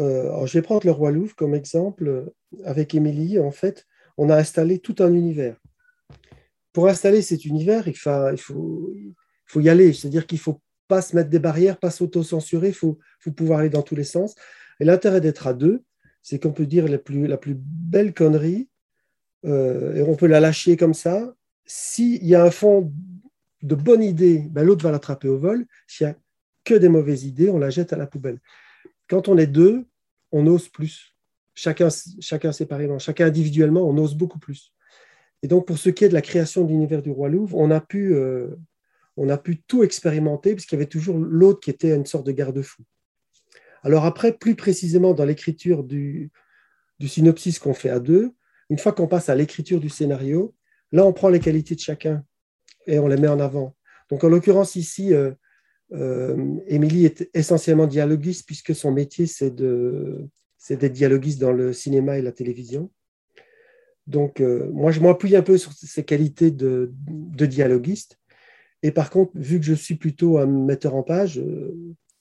Euh, je vais prendre le Roi Louvre comme exemple. Avec Émilie, en fait, on a installé tout un univers. Pour installer cet univers, il faut, il faut, il faut y aller. C'est-à-dire qu'il faut pas se mettre des barrières, pas s'auto-censurer, il faut, pouvoir aller dans tous les sens. Et l'intérêt d'être à deux, c'est qu'on peut dire la plus, belle connerie, euh, et on peut la lâcher comme ça. S'il y a un fond de bonnes idées, ben, l'autre va l'attraper au vol. S'il n'y a que des mauvaises idées, on la jette à la poubelle. Quand on est deux, on ose plus. Chacun, chacun séparément, chacun individuellement, on ose beaucoup plus. Et donc, pour ce qui est de la création de l'univers du Roi Louvre, on a pu, euh, on a pu tout expérimenter, puisqu'il y avait toujours l'autre qui était une sorte de garde-fou. Alors après, plus précisément dans l'écriture du, du synopsis qu'on fait à deux, une fois qu'on passe à l'écriture du scénario, là, on prend les qualités de chacun et on les met en avant. Donc, en l'occurrence, ici, euh, euh, Émilie est essentiellement dialoguiste puisque son métier, c'est de, c'est d'être dialoguiste dans le cinéma et la télévision. Donc, euh, moi, je m'appuie un peu sur ses qualités de, de dialoguiste. Et par contre, vu que je suis plutôt un metteur en page, euh,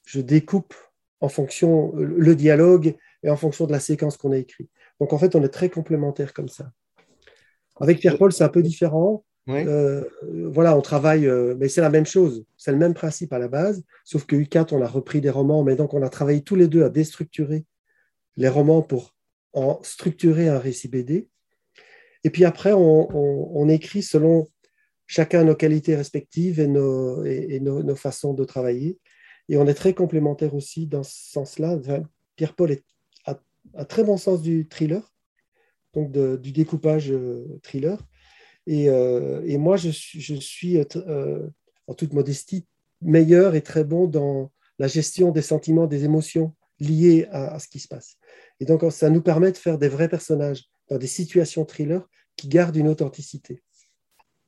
je découpe en fonction le dialogue et en fonction de la séquence qu'on a écrite. Donc, en fait, on est très complémentaires comme ça. Avec Pierre-Paul, c'est un peu différent. Oui. Euh, voilà, on travaille, euh, mais c'est la même chose, c'est le même principe à la base, sauf que U4, on a repris des romans, mais donc on a travaillé tous les deux à déstructurer les romans pour en structurer un récit BD. Et puis après, on, on, on écrit selon chacun nos qualités respectives et nos, et, nos, façons de travailler. Et on est très complémentaires aussi dans ce sens-là. Pierre-Paul a un très bon sens du thriller, donc du découpage euh, thriller. Et, euh, et, moi, je je suis euh, en toute modestie meilleur et très bon dans la gestion des sentiments, des émotions liées à, ce qui se passe. Et donc, ça nous permet de faire des vrais personnages dans des situations thriller qui gardent une authenticité.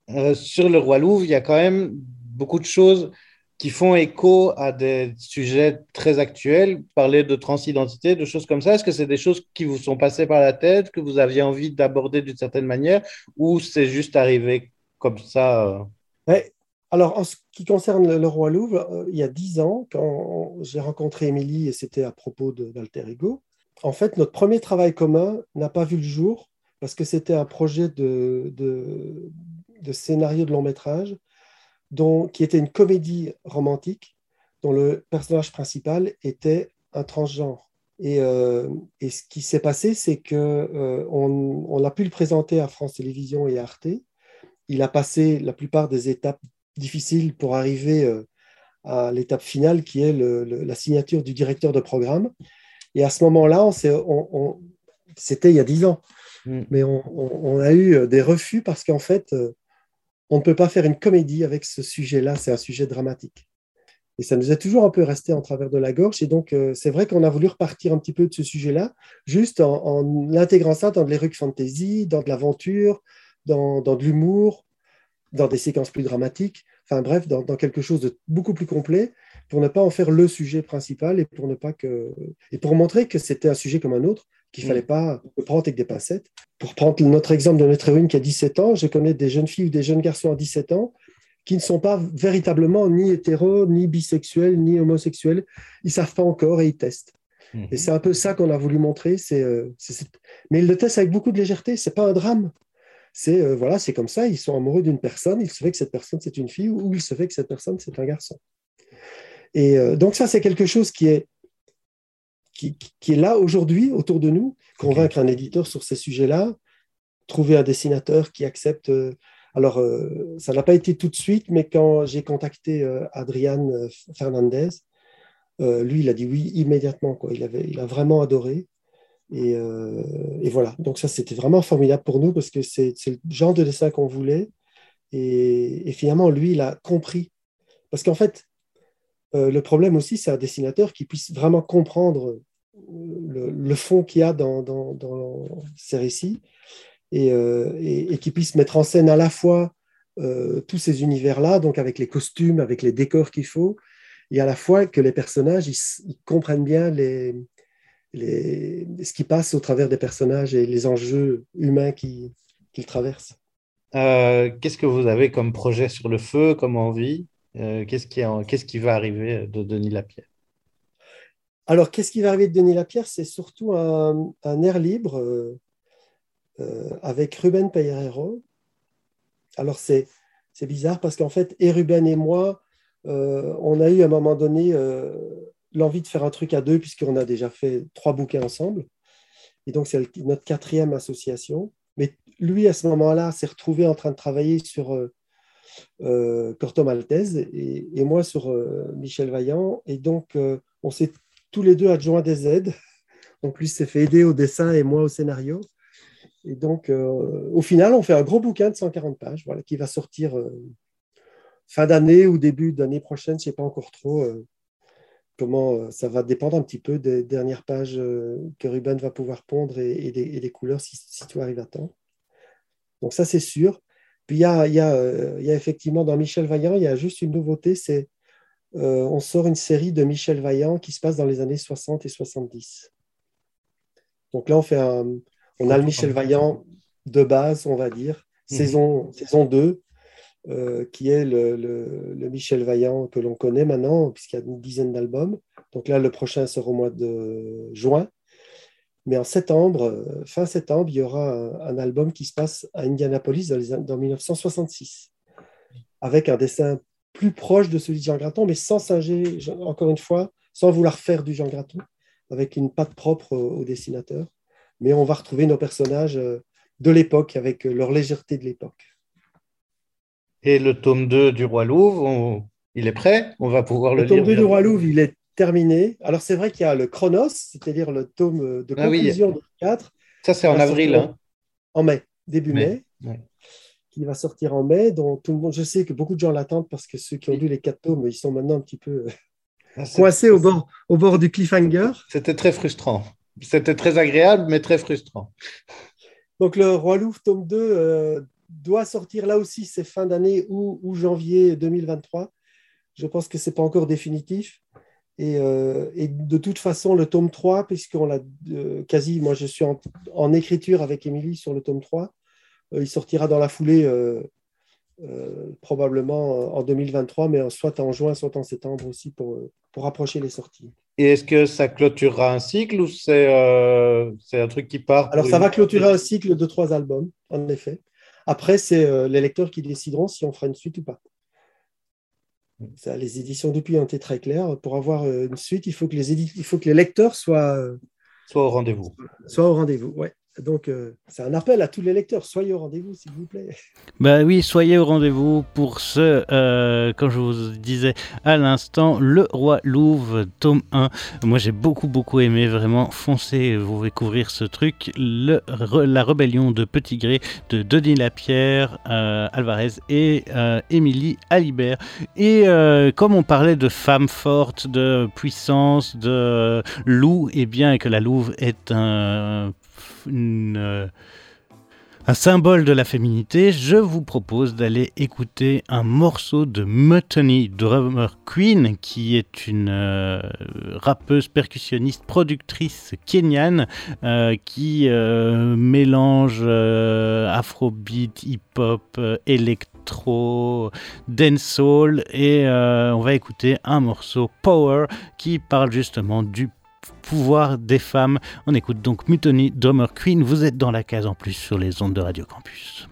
Euh, sur le roi Louvre, il y a quand même beaucoup de choses qui font écho à des sujets très actuels, parler de transidentité, de choses comme ça. Est-ce que c'est des choses qui vous sont passées par la tête, que vous aviez envie d'aborder d'une certaine manière, ou c'est juste arrivé comme ça euh? Alors, en ce qui concerne le, Roi Louvre, euh, il y a dix ans, quand j'ai rencontré Émilie, et c'était à propos d'Alter Ego, en fait, notre premier travail commun n'a pas vu le jour parce que c'était un projet de, de scénario de long métrage qui était une comédie romantique dont le personnage principal était un transgenre. Et, euh, ce qui s'est passé, c'est qu'on euh, on a pu le présenter à France Télévisions et à Arte. Il a passé la plupart des étapes difficiles pour arriver euh, à l'étape finale, qui est la signature du directeur de programme. Et à ce moment-là, on, c'était il y a dix ans, mm. mais on, a eu des refus parce qu'en fait, on ne peut pas faire une comédie avec ce sujet-là, c'est un sujet dramatique. Et ça nous est toujours un peu resté en travers de la gorge. Et donc, euh, c'est vrai qu'on a voulu repartir un petit peu de ce sujet-là, juste en, intégrant ça dans de l'heroic fantasy, dans de l'aventure, dans, de l'humour, dans des séquences plus dramatiques. Enfin bref, dans, quelque chose de beaucoup plus complet, pour ne pas en faire le sujet principal et pour ne pas que et pour montrer que c'était un sujet comme un autre qu'il ne fallait mm. pas le prendre avec des pincettes. Pour prendre notre exemple de notre héroïne qui a 17 ans, je connais des jeunes filles ou des jeunes garçons à 17 ans qui ne sont pas véritablement ni hétéros, ni bisexuels, ni homosexuels. Ils ne savent pas encore et ils testent. Mm. Et c'est un peu ça qu'on a voulu montrer. Euh, c'est, Mais ils le testent avec beaucoup de légèreté. C'est pas un drame. C'est euh, voilà, c'est comme ça. Ils sont amoureux d'une personne. Il se fait que cette personne c'est une fille ou il se fait que cette personne c'est un garçon. Et euh, donc ça, c'est quelque chose qui est qui, est là aujourd'hui autour de nous, convaincre un éditeur sur ces sujets-là, trouver un dessinateur qui accepte. Euh, alors, euh, ça n'a pas été tout de suite, mais quand j'ai contacté euh, Adrian Fernandez, lui, il a dit oui immédiatement. Quoi. Il, avait, il a vraiment adoré. Et, voilà, donc ça, c'était vraiment formidable pour nous parce que c'est le genre de dessin qu'on voulait. Et, et, finalement, lui, il a compris. Parce qu'en fait, euh, le problème aussi, c'est un dessinateur qui puisse vraiment comprendre euh, le, fond qu'il y a dans, ces récits euh, et, qui puisse mettre en scène à la fois tous ces univers-là, donc avec les costumes, avec les décors qu'il faut, et à la fois que les personnages ils, comprennent bien ce qui passe au travers des personnages et les enjeux humains qu'ils traversent. Qu'est-ce que vous avez comme projet sur le feu, comme envie? Euh, qu'est-ce, qui qui va arriver de Denis Lapierre? Alors, qu'est-ce qui va arriver de Denis Lapierre? C'est surtout un, air libre euh, euh, avec Ruben Pereiro. Alors, c'est, bizarre parce qu'en fait, et Ruben et moi, on a eu à un moment donné l'envie de faire un truc à deux puisqu'on a déjà fait trois bouquins ensemble. Et donc, c'est notre quatrième association. Mais lui, à ce moment-là, s'est retrouvé en train de travailler sur euh, Corto Maltese et, moi sur euh, Michel Vaillant. Et donc, euh, on s'est tous les deux adjoints des aides. Donc, lui s'est fait aider au dessin et moi au scénario. Et donc, au final, on fait un gros bouquin de 140 pages voilà, qui va sortir fin d'année ou début d'année prochaine, je ne sais pas encore trop comment ça va dépendre un petit peu des dernières pages que Ruben va pouvoir pondre et, des, couleurs si, si, tout arrive à temps. Donc ça, c'est sûr. Puis il y a, effectivement dans Michel Vaillant, il y a juste une nouveauté, c'est euh, on sort une série de Michel Vaillant qui se passe dans les années 60 et 70. Donc là, on, fait on a le Michel Vaillant de base, on va dire, mhm. saison, saison 2, euh, qui est le, le, Michel Vaillant que l'on connaît maintenant, puisqu'il y a une dizaine d'albums. Donc là, le prochain sera au mois de juin. Mais en septembre, euh, fin septembre, il y aura un, album qui se passe à Indianapolis dans, 1966, avec un dessin plus proche de celui de Jean Graton, mais sans singer, encore une fois, sans vouloir faire du Jean Graton, avec une patte propre au, dessinateur. Mais on va retrouver nos personnages euh, de l'époque, avec leur légèreté de l'époque. Et le tome 2 du Roi Louvre, il est prêt? On va pouvoir le, lire. Le tome 2 du Roi Louvre, il est terminé. Alors, c'est vrai qu'il y a le Chronos, c'est-à-dire le tome de ah conclusion de 4. Ça, c'est en avril. Hein. En mai, début mai. Qui va sortir en mai. Donc, tout le monde, je sais que beaucoup de gens l'attendent parce que ceux qui ont lu les quatre tomes, ils sont maintenant un petit peu. ah, coincé au bord, au bord du cliffhanger. C'était très frustrant. C'était très agréable, mais très frustrant. Donc, le Roi Louvre, tome 2, euh, doit sortir là aussi, c'est fin d'année ou, ou, janvier 2023. Je pense que ce n'est pas encore définitif. Et, euh, et, de toute façon, le tome 3, puisqu'on l'a euh, quasi, moi je suis en, en écriture avec Émilie sur le tome 3, il sortira dans la foulée probablement en 2023, mais soit en juin, soit en septembre aussi pour, pour approcher les sorties. Et est-ce que ça clôturera un cycle ou c'est euh, un truc qui part Alors, ça va clôturer un cycle de trois albums, en effet. Après, c'est euh, les lecteurs qui décideront si on fera une suite ou pas. Ça, les éditions depuis ont été très claires. Pour avoir euh, une suite, il faut que les, il faut que les lecteurs soient, euh, soient au rendez-vous. Soient au rendez-vous, ouais. Donc, euh, c'est un appel à tous les lecteurs. Soyez au rendez-vous, s'il vous plaît. *laughs* Bah oui, soyez au rendez-vous pour ce, euh, comme je vous disais à l'instant, Le Roi Louvre, tome 1. Moi, j'ai beaucoup, beaucoup aimé. Vraiment, foncez, vous découvrir ce truc. La rébellion de Petit Gré de Denis Lapierre, euh, Alvarez et euh, Émilie Alibert. Et comme on parlait de femmes fortes, de puissance, de loup, et eh bien que la Louve est un euh, un symbole de la féminité, je vous propose d'aller écouter un morceau de Mutiny Drummer Queen, qui est une euh, rappeuse, percussionniste, productrice kenyane, euh, qui mélange afrobeat, hip-hop, électro, dancehall, et on va écouter un morceau Power qui parle justement du pouvoir des femmes. On écoute donc Mutiny Drummer Queen. Vous êtes dans la case en plus sur les ondes de Radio Campus.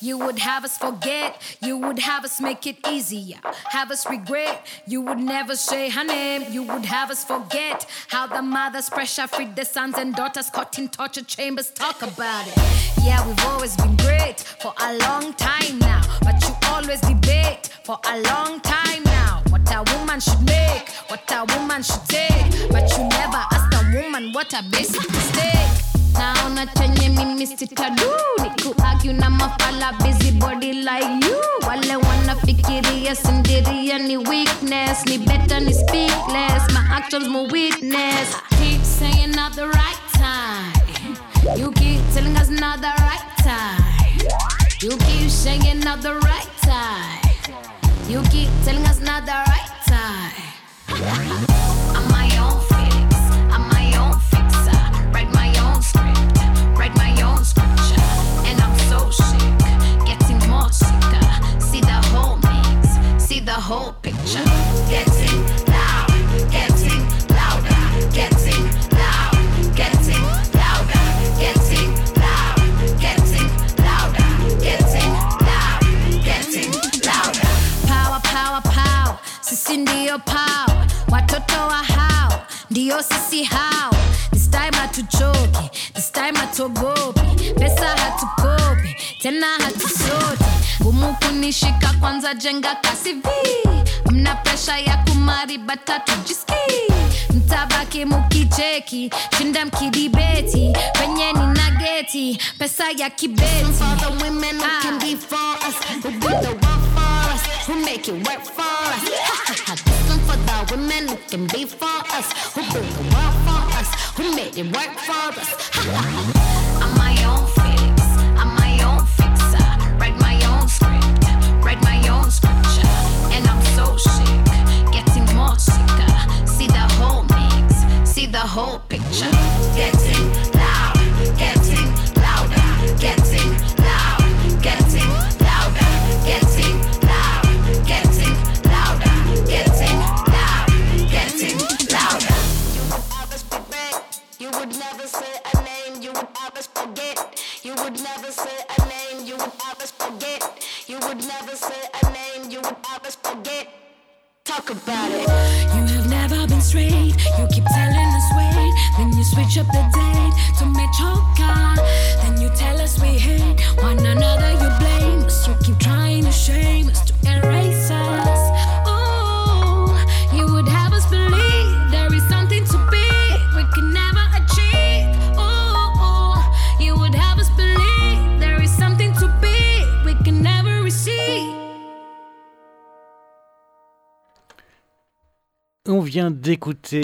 You would have us forget, you would have us make it easier, have us regret, you would never say her name, you would have us forget how the mothers pressure freed the sons and daughters caught in torture chambers. Talk about it. Yeah, we've always been great for a long time now, but you always debate for a long time now what a woman should make, what a woman should take, but you never ask a woman what a basic mistake. naona chenye mimi sitadu ni kuargue na mafala busy body like you. Wale wanafikiria sindiria ni weakness. Ni better ni speak less my actions more witness I keep saying not the right time. You keep telling us not the right time. You keep saying not the right time you keep telling us not the right time. I'm my own fix I'm my own fixer. Write my own script. Write my own scripture. And I'm so sick. Getting more sicker. See the whole mix. See the whole picture. Getting sisi ndiyo pao watoto wa hao. Ndiyo sisi hao. This time hatuchoki this time hatuogopi. Pesa hatukopi tena hatusoti gumu kunishika kwanza jenga kasi vi mna presha ya kumari batatu jiski mtabaki mukicheki shinda mkidibeti. Penye ni nageti pesa ya kibeti. For the women who can be for us. Who do the work for us. Who make it work for us this one for the women who can be for us who do the work for us who made it work for us. I'm my own fix I'm my own fixer. Write my own script write my own scripture. And I'm so sick getting more sicker. See the whole mix see the whole picture. Getting d'écouter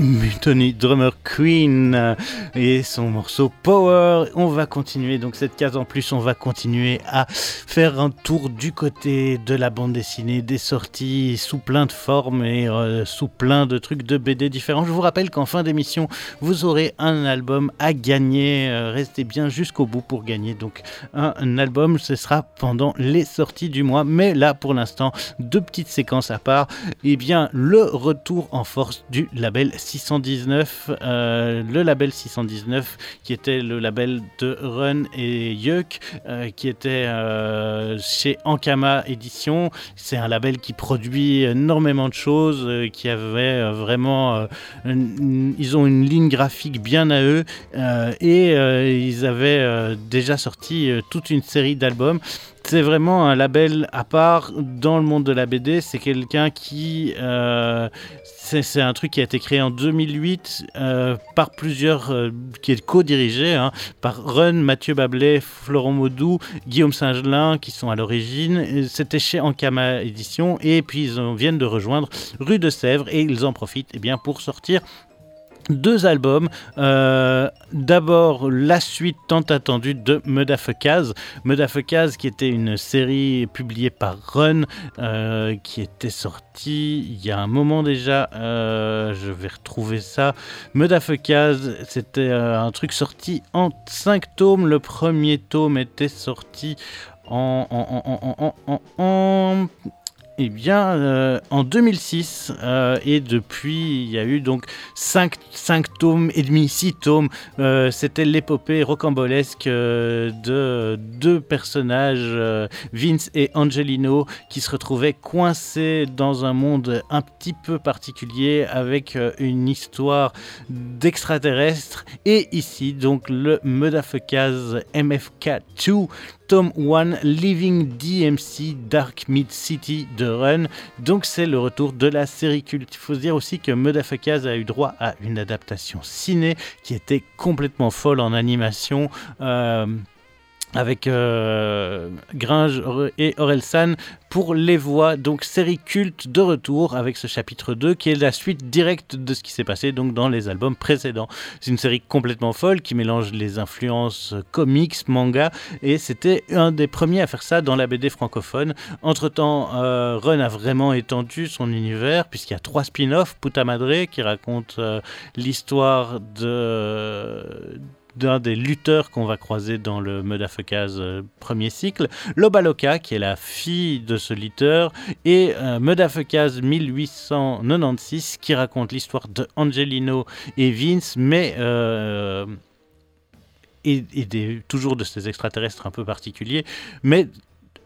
Mutiny Drummer Queen euh, et son morceau Power. On va continuer, donc cette case en plus, on va continuer à faire un tour du côté de la bande dessinée, des sorties sous plein de formes et euh, sous plein de trucs de BD différents. Je vous rappelle qu'en fin d'émission, vous aurez un album à gagner. Euh, restez bien jusqu'au bout pour gagner donc un, album. Ce sera pendant les sorties du mois, mais là pour l'instant, deux petites séquences à part. Et eh bien, le retour en force du label 619, euh, le label 619 qui était le label de Run et Yuck, euh, qui était euh, chez Ankama Édition. C'est un label qui produit énormément de choses, qui avait vraiment... ils ont une ligne graphique bien à eux et ils avaient déjà sorti toute une série d'albums c'est vraiment un label à part dans le monde de la BD. C'est quelqu'un qui c'est un truc qui a été créé en 2008 euh, par plusieurs, euh, qui est co-dirigé hein, par Run, Mathieu Bablet, Florent Maudou, Guillaume Singelin, qui sont à l'origine. C'était chez Ankama Édition, et puis ils viennent de rejoindre Rue de Sèvres, et ils en profitent eh bien, pour sortir deux albums. Euh, d'abord, la suite tant attendue de Medafekaz. Medafekaz, qui était une série publiée par Run, euh, qui était sortie il y a un moment déjà. Euh, je vais retrouver ça. Medafekaz, c'était un truc sorti en cinq tomes. Le premier tome était sorti en, en, en, en eh bien, euh, en 2006, euh, et depuis, il y a eu donc 5, tomes et demi, 6 tomes. Euh, c'était l'épopée rocambolesque de deux personnages, Vince et Angelino, qui se retrouvaient coincés dans un monde un petit peu particulier avec une histoire d'extraterrestres. Et ici, donc, le Mudafekaz MFK2 Tom 1 Living DMC Dark Mid City de Run. Donc c'est le retour de la série culte. Il faut se dire aussi que Mudafakaz a eu droit à une adaptation ciné qui était complètement folle en animation. Euh, avec euh, Gringe et Orelsan pour les voix. Donc série culte de retour avec ce chapitre 2 qui est la suite directe de ce qui s'est passé donc dans les albums précédents. C'est une série complètement folle qui mélange les influences comics, manga et c'était un des premiers à faire ça dans la BD francophone. Entre-temps, euh, Run a vraiment étendu son univers puisqu'il y a trois spin-offs, Puta Madre qui raconte euh, l'histoire de d'un des lutteurs qu'on va croiser dans le Medafekaz euh, premier cycle, Lobaloka, qui est la fille de ce lutteur, et euh, 1896, qui raconte l'histoire de Angelino et Vince, mais euh, et, toujours de ces extraterrestres un peu particuliers, mais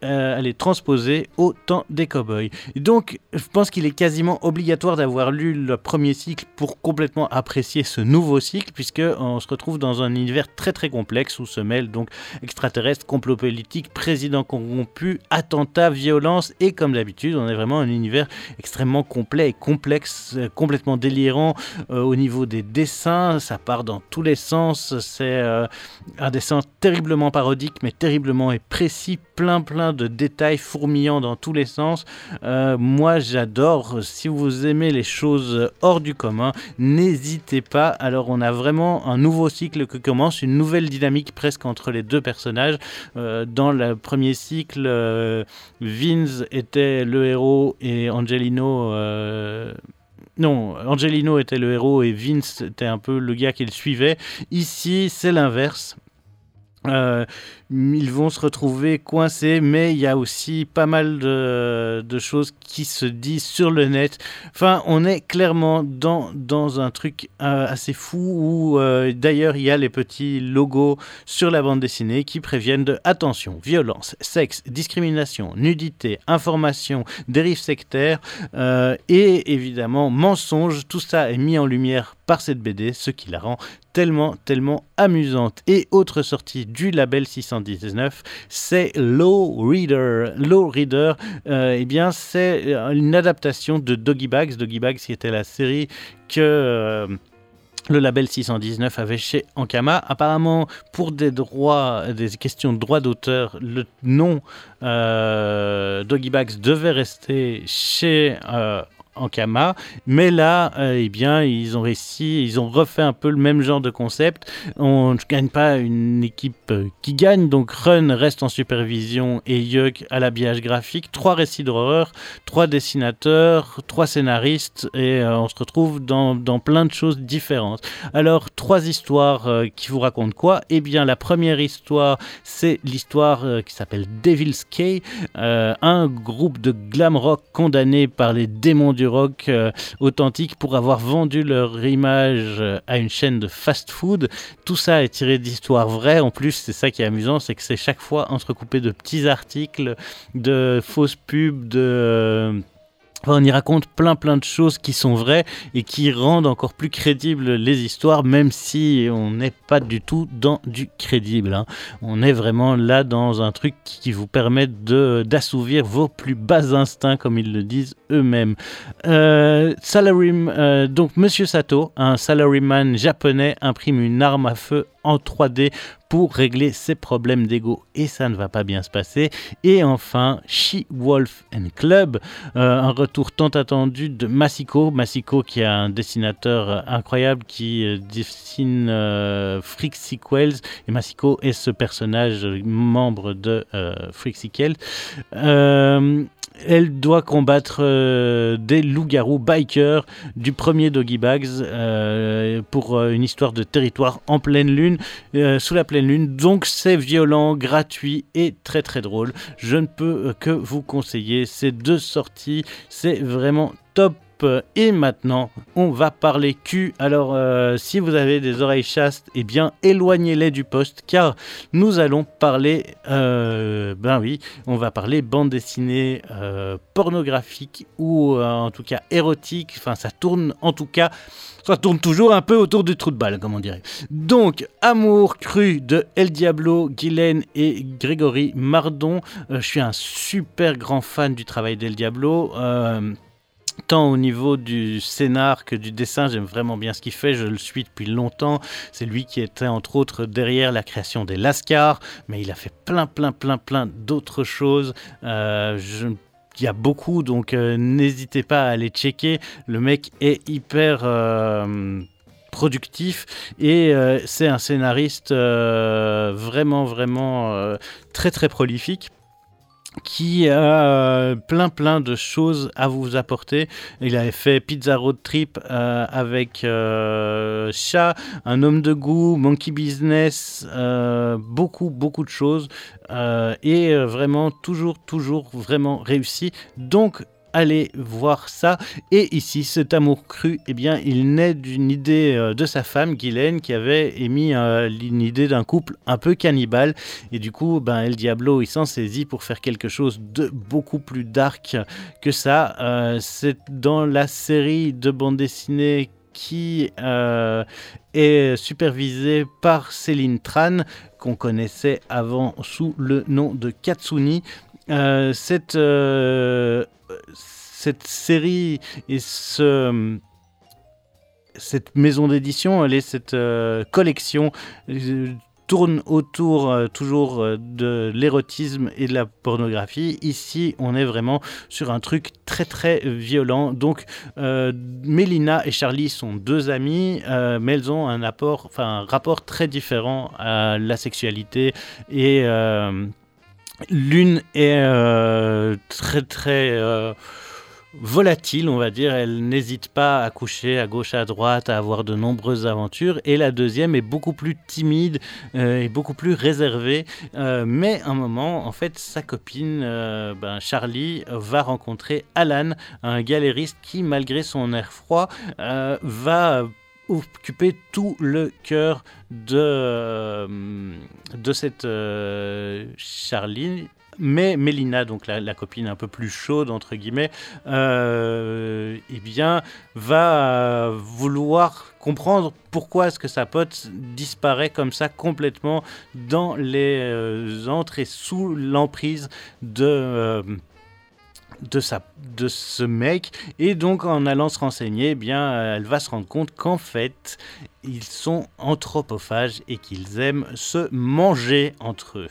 euh, elle est transposée au temps des cowboys. Donc, je pense qu'il est quasiment obligatoire d'avoir lu le premier cycle pour complètement apprécier ce nouveau cycle, puisque on se retrouve dans un univers très très complexe où se mêlent donc extraterrestres, complot politique, président corrompu, attentats, violence, et comme d'habitude, on est vraiment un univers extrêmement complet et complexe, euh, complètement délirant euh, au niveau des dessins. Ça part dans tous les sens. C'est un dessin terriblement parodique, mais terriblement précis, plein plein de détails fourmillants dans tous les sens. Euh, moi, j'adore. Si vous aimez les choses hors du commun, n'hésitez pas. Alors, on a vraiment un nouveau cycle qui commence, une nouvelle dynamique presque entre les deux personnages. Euh, dans le premier cycle, euh, Vince était le héros et Angelino. Non, Angelino était le héros et Vince était un peu le gars qui le suivait. Ici, c'est l'inverse. Ils vont se retrouver coincés, mais il y a aussi pas mal de, choses qui se disent sur le net. Enfin, on est clairement dans, dans un truc euh, assez fou où euh, d'ailleurs il y a les petits logos sur la bande dessinée qui préviennent de attention, violence, sexe, discrimination, nudité, information, dérive sectaire et évidemment mensonge. Tout ça est mis en lumière par cette BD, ce qui la rend tellement, tellement amusante. Et autre sortie du label 619, c'est Low Reader. Low Reader, euh, eh bien, c'est une adaptation de Doggy Bags. Doggy Bags, qui était la série que. Euh, le label 619 avait chez Ankama. Apparemment, pour des droits, des questions de droit d'auteur, le nom euh, Doggy Bags devait rester chez Ankama. Mais là, euh, eh bien, ils ont réussi, ils ont refait un peu le même genre de concept. On ne gagne pas une équipe euh, qui gagne, donc Run reste en supervision et Yuk à l'habillage graphique. Trois récits d'horreur, trois dessinateurs, trois scénaristes et euh, on se retrouve dans, plein de choses différentes. Alors, trois histoires qui vous racontent quoi? Eh bien, la première histoire, c'est l'histoire qui s'appelle Devil's Cay, un groupe de glam rock condamné par les démons du rock euh, authentique pour avoir vendu leur image euh, à une chaîne de fast-food. Tout ça est tiré d'histoires vraies. En plus, c'est ça qui est amusant, c'est que c'est chaque fois entrecoupé de petits articles, de fausses pubs, de euh, on y raconte plein plein de choses qui sont vraies et qui rendent encore plus crédibles les histoires, même si on n'est pas du tout dans du crédible. Hein. On est vraiment là dans un truc qui vous permet d'assouvir vos plus bas instincts, comme ils le disent eux-mêmes. Euh, euh, donc Monsieur Sato, un salaryman japonais, imprime une arme à feu en 3D pour régler ses problèmes d'ego et ça ne va pas bien se passer. Et enfin, She-Wolf and Club, euh, un retour tant attendu de Masiko. Masiko qui est un dessinateur incroyable qui euh, dessine euh, Freak Sequels et Masiko est ce personnage membre de Freak Sequels elle doit combattre euh, des loups-garous bikers du premier Doggy Bags euh, pour euh, une histoire de territoire en pleine lune, sous la lune. Donc c'est violent, gratuit et très très drôle. Je ne peux que vous conseiller ces deux sorties. C'est vraiment top et maintenant, on va parler cul. Alors, euh, si vous avez des oreilles chastes, eh bien, éloignez-les du poste, car nous allons parler, euh, ben oui, on va parler bande dessinée euh, pornographique ou en tout cas érotique. Enfin, ça tourne en tout cas ça tourne toujours un peu autour du trou de balle, comme on dirait. Donc, Amour cru de El Diablo, Guylaine et Grégory Mardon. je suis un super grand fan du travail d'El Diablo tant au niveau du scénar que du dessin, j'aime vraiment bien ce qu'il fait, je le suis depuis longtemps. C'est lui qui était entre autres derrière la création des Lascars, mais il a fait plein, plein, plein, plein d'autres choses. Euh, il y a beaucoup, donc euh, n'hésitez pas à aller checker. Le mec est hyper euh, productif et c'est un scénariste vraiment, vraiment très, très prolifique qui a euh, plein plein de choses à vous apporter. Il avait fait Pizza Road Trip euh, avec euh, Chat, Un homme de goût, Monkey Business, beaucoup beaucoup de choses et vraiment toujours toujours vraiment réussi. Donc allez voir ça. Et ici, cet amour cru, eh bien, il naît d'une idée euh, de sa femme, Guylaine, qui avait émis euh, une idée d'un couple un peu cannibale. Et du coup, ben, El Diablo, il s'en saisit pour faire quelque chose de beaucoup plus dark que ça. Euh, c'est dans la série de bande dessinée qui est supervisée par Céline Tran, qu'on connaissait avant sous le nom de Katsuni. cette cette série et ce cette maison d'édition, cette euh, collection euh, tourne autour euh, toujours de l'érotisme et de la pornographie. Ici, on est vraiment sur un truc très très violent. Donc, Mélina et Charlie sont deux amies, mais elles ont un, apport, un rapport très différent à la sexualité et l'une est très très volatile, on va dire. Elle n'hésite pas à coucher à gauche, à droite, à avoir de nombreuses aventures. Et la deuxième est beaucoup plus timide euh, et beaucoup plus réservée. Euh, mais un moment, en fait, sa copine, euh, ben, Charlie, va rencontrer Alan, un galériste qui, malgré son air froid, va occuper tout le cœur de cette Charlie mais Mélina, donc la, copine un peu plus chaude, entre guillemets, euh, eh bien, va vouloir comprendre pourquoi est-ce que sa pote disparaît comme ça complètement dans les euh, entrées sous l'emprise de... Euh, de, sa, de ce mec. Et donc, en allant se renseigner, eh bien, euh, elle va se rendre compte qu'en fait, ils sont anthropophages et qu'ils aiment se manger entre eux.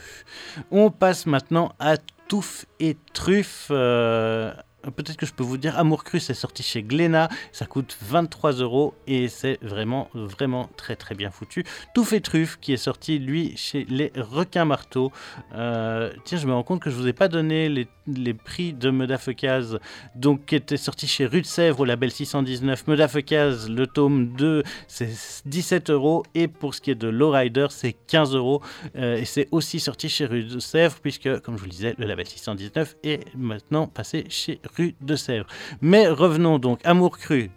On passe maintenant à Touffe et Truffe. Euh, peut-être que je peux vous dire, Amour Cru, c'est sorti chez Glénat, ça coûte 23 euros et c'est vraiment, vraiment très très bien foutu. Tout fait truffe qui est sorti, lui, chez les Requins Marteaux. Euh, tiens, je me rends compte que je vous ai pas donné les, les prix de Medafecaz, donc qui était sorti chez Rue de Sèvres au label 619. Medafecaz, le tome 2, c'est 17 euros et pour ce qui est de Lowrider, c'est 15 euros euh, et c'est aussi sorti chez Rue de Sèvres puisque, comme je vous le disais, le label 619 est maintenant passé chez Rue de Sèvres. Mais revenons donc, Amour Cru,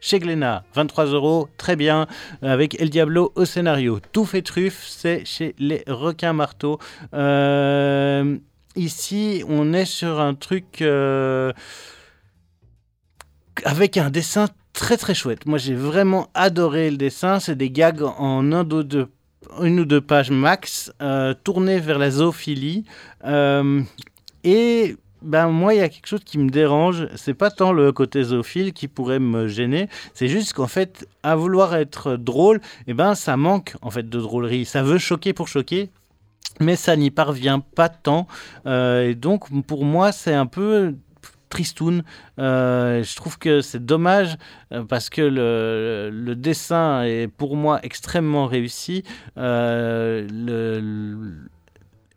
chez Glénat, 23 euros, très bien, avec El Diablo au scénario. Tout fait truffe, c'est chez les requins marteaux. Euh, ici, on est sur un truc euh, avec un dessin très très chouette. Moi, j'ai vraiment adoré le dessin. C'est des gags en un ou deux, une ou deux pages max, euh, tournés vers la zoophilie. Euh, et ben moi, il y a quelque chose qui me dérange. C'est pas tant le côté zoophile qui pourrait me gêner. C'est juste qu'en fait, à vouloir être drôle, eh ben ça manque en fait de drôlerie. Ça veut choquer pour choquer. Mais ça n'y parvient pas tant. Euh, et donc, pour moi, c'est un peu tristoun. Euh, je trouve que c'est dommage euh, parce que le, le, dessin est pour moi extrêmement réussi. Euh, le,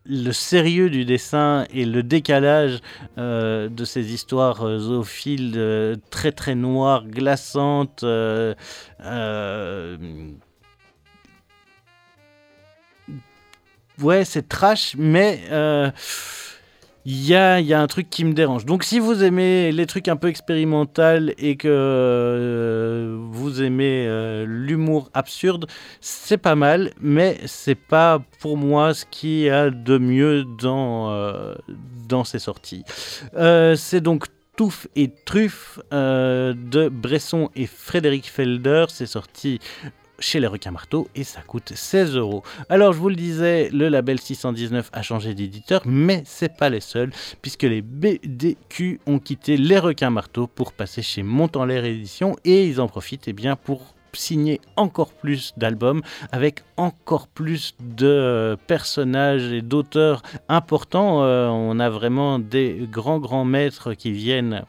le sérieux du dessin et le décalage euh, de ces histoires euh, zoophiles euh, très très noires, glaçantes. Ouais, c'est trash, mais il y a, un truc qui me dérange. Donc si vous aimez les trucs un peu expérimental et que euh, vous aimez euh, l'humour absurde, c'est pas mal, mais c'est pas pour moi ce qu'il y a de mieux dans, euh, ces sorties. c'est donc Touffe et Truffe de Bresson et Frédéric Felder. C'est sorti chez les requins marteaux et ça coûte 16 euros. Alors je vous le disais, le label 619 a changé d'éditeur, mais c'est pas les seuls, puisque les BDQ ont quitté les requins marteaux pour passer chez Montant-L'air Édition et ils en profitent eh bien, pour signer encore plus d'albums avec encore plus de personnages et d'auteurs importants. Euh, on a vraiment des grands grands maîtres qui viennent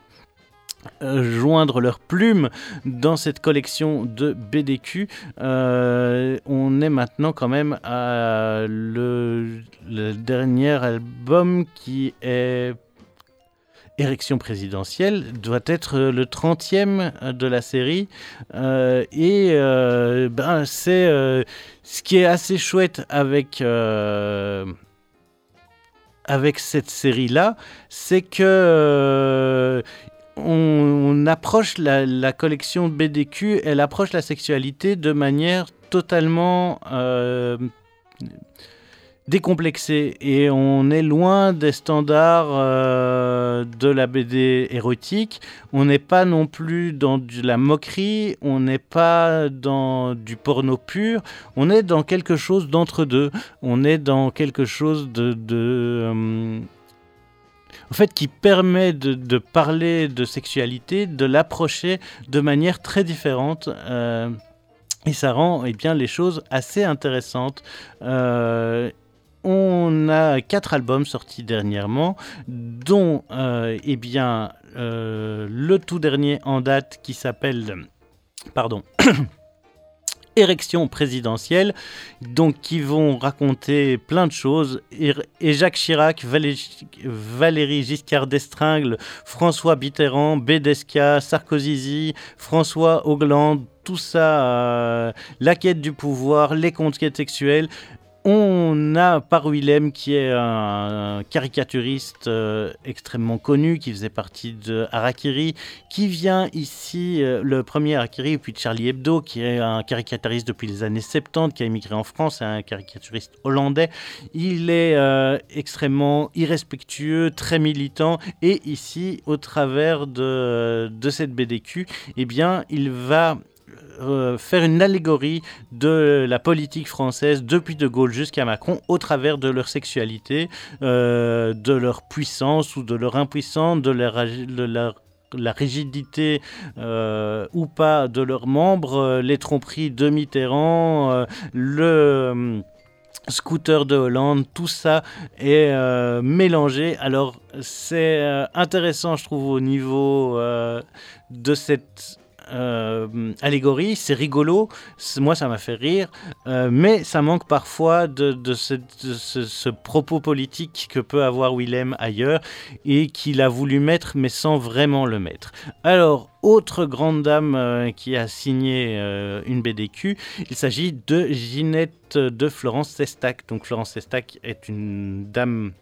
joindre leurs plumes dans cette collection de BDQ. Euh, on est maintenant quand même à le, dernier album qui est érection présidentielle doit être le 30e de la série. Euh, et euh, ben, c'est euh, ce qui est assez chouette avec, euh, avec cette série-là, c'est que on, approche la, collection BDQ, elle approche la sexualité de manière totalement euh, décomplexé et on est loin des standards euh, de la BD érotique. On n'est pas non plus dans de la moquerie, on n'est pas dans du porno pur, on est dans quelque chose d'entre deux. On est dans quelque chose de... de euh, en fait, qui permet de, parler de sexualité, de l'approcher de manière très différente. Euh, et ça rend eh bien, les choses assez intéressantes. Euh, on a quatre albums sortis dernièrement, dont euh, eh bien, euh, le tout dernier en date qui s'appelle... Pardon. Érection présidentielle, donc qui vont raconter plein de choses. Et, Jacques Chirac, Valérie Giscard d'Estringle, François Mitterrand, Bédesca, Sarkozy, François Hollande, tout ça, euh, la quête du pouvoir, les conquêtes sexuelles, on a Par Willem qui est un caricaturiste euh, extrêmement connu qui faisait partie de Harakiri, qui vient ici, euh, le premier Harakiri, puis Charlie Hebdo, qui est un caricaturiste depuis les années 70, qui a émigré en France, un caricaturiste hollandais. Il est euh, extrêmement irrespectueux, très militant, et ici, au travers de, de cette BDQ, eh bien, il va euh, faire une allégorie de la politique française depuis De Gaulle jusqu'à Macron au travers de leur sexualité, euh, de leur puissance ou de leur impuissance, de leur, la rigidité euh, ou pas de leurs membres, les tromperies de Mitterrand, le Scooter de Hollande, tout ça est mélangé. Alors c'est intéressant, je trouve, au niveau de cette euh, allégorie, c'est rigolo, moi ça m'a fait rire, euh, mais ça manque parfois de, ce, propos politique que peut avoir Willem ailleurs et qu'il a voulu mettre mais sans vraiment le mettre. Alors, autre grande dame euh, qui a signé une BDQ, il s'agit de Ginette de Florence Sestac. Donc Florence Sestac est une dame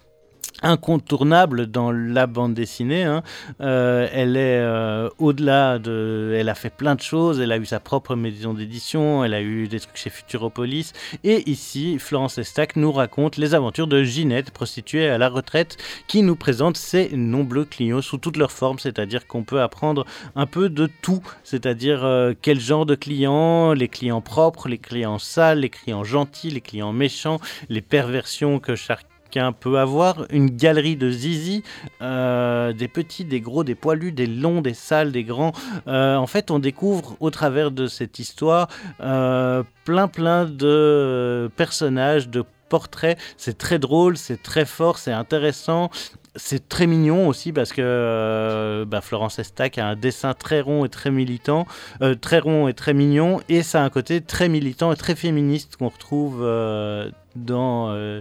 incontournable dans la bande dessinée. hein. Euh, elle est euh, au-delà de... Elle a fait plein de choses, elle a eu sa propre maison d'édition, elle a eu des trucs chez Futuropolis. Et ici, Florence Estac nous raconte les aventures de Ginette, prostituée à la retraite, qui nous présente ses nombreux clients sous toutes leurs formes, c'est-à-dire qu'on peut apprendre un peu de tout, c'est-à-dire euh, quel genre de clients, les clients propres, les clients sales, les clients gentils, les clients méchants, les perversions que chaque chacun peut avoir une galerie de zizi, euh, des petits, des gros, des poilus, des longs, des sales, des grands. Euh, en fait, on découvre au travers de cette histoire euh, plein plein de personnages, de portraits. C'est très drôle, c'est très fort, c'est intéressant. C'est très mignon aussi parce que bah, Florence Estac a un dessin très rond et très militant, très rond et très mignon, et ça a un côté très militant et très féministe qu'on retrouve dans,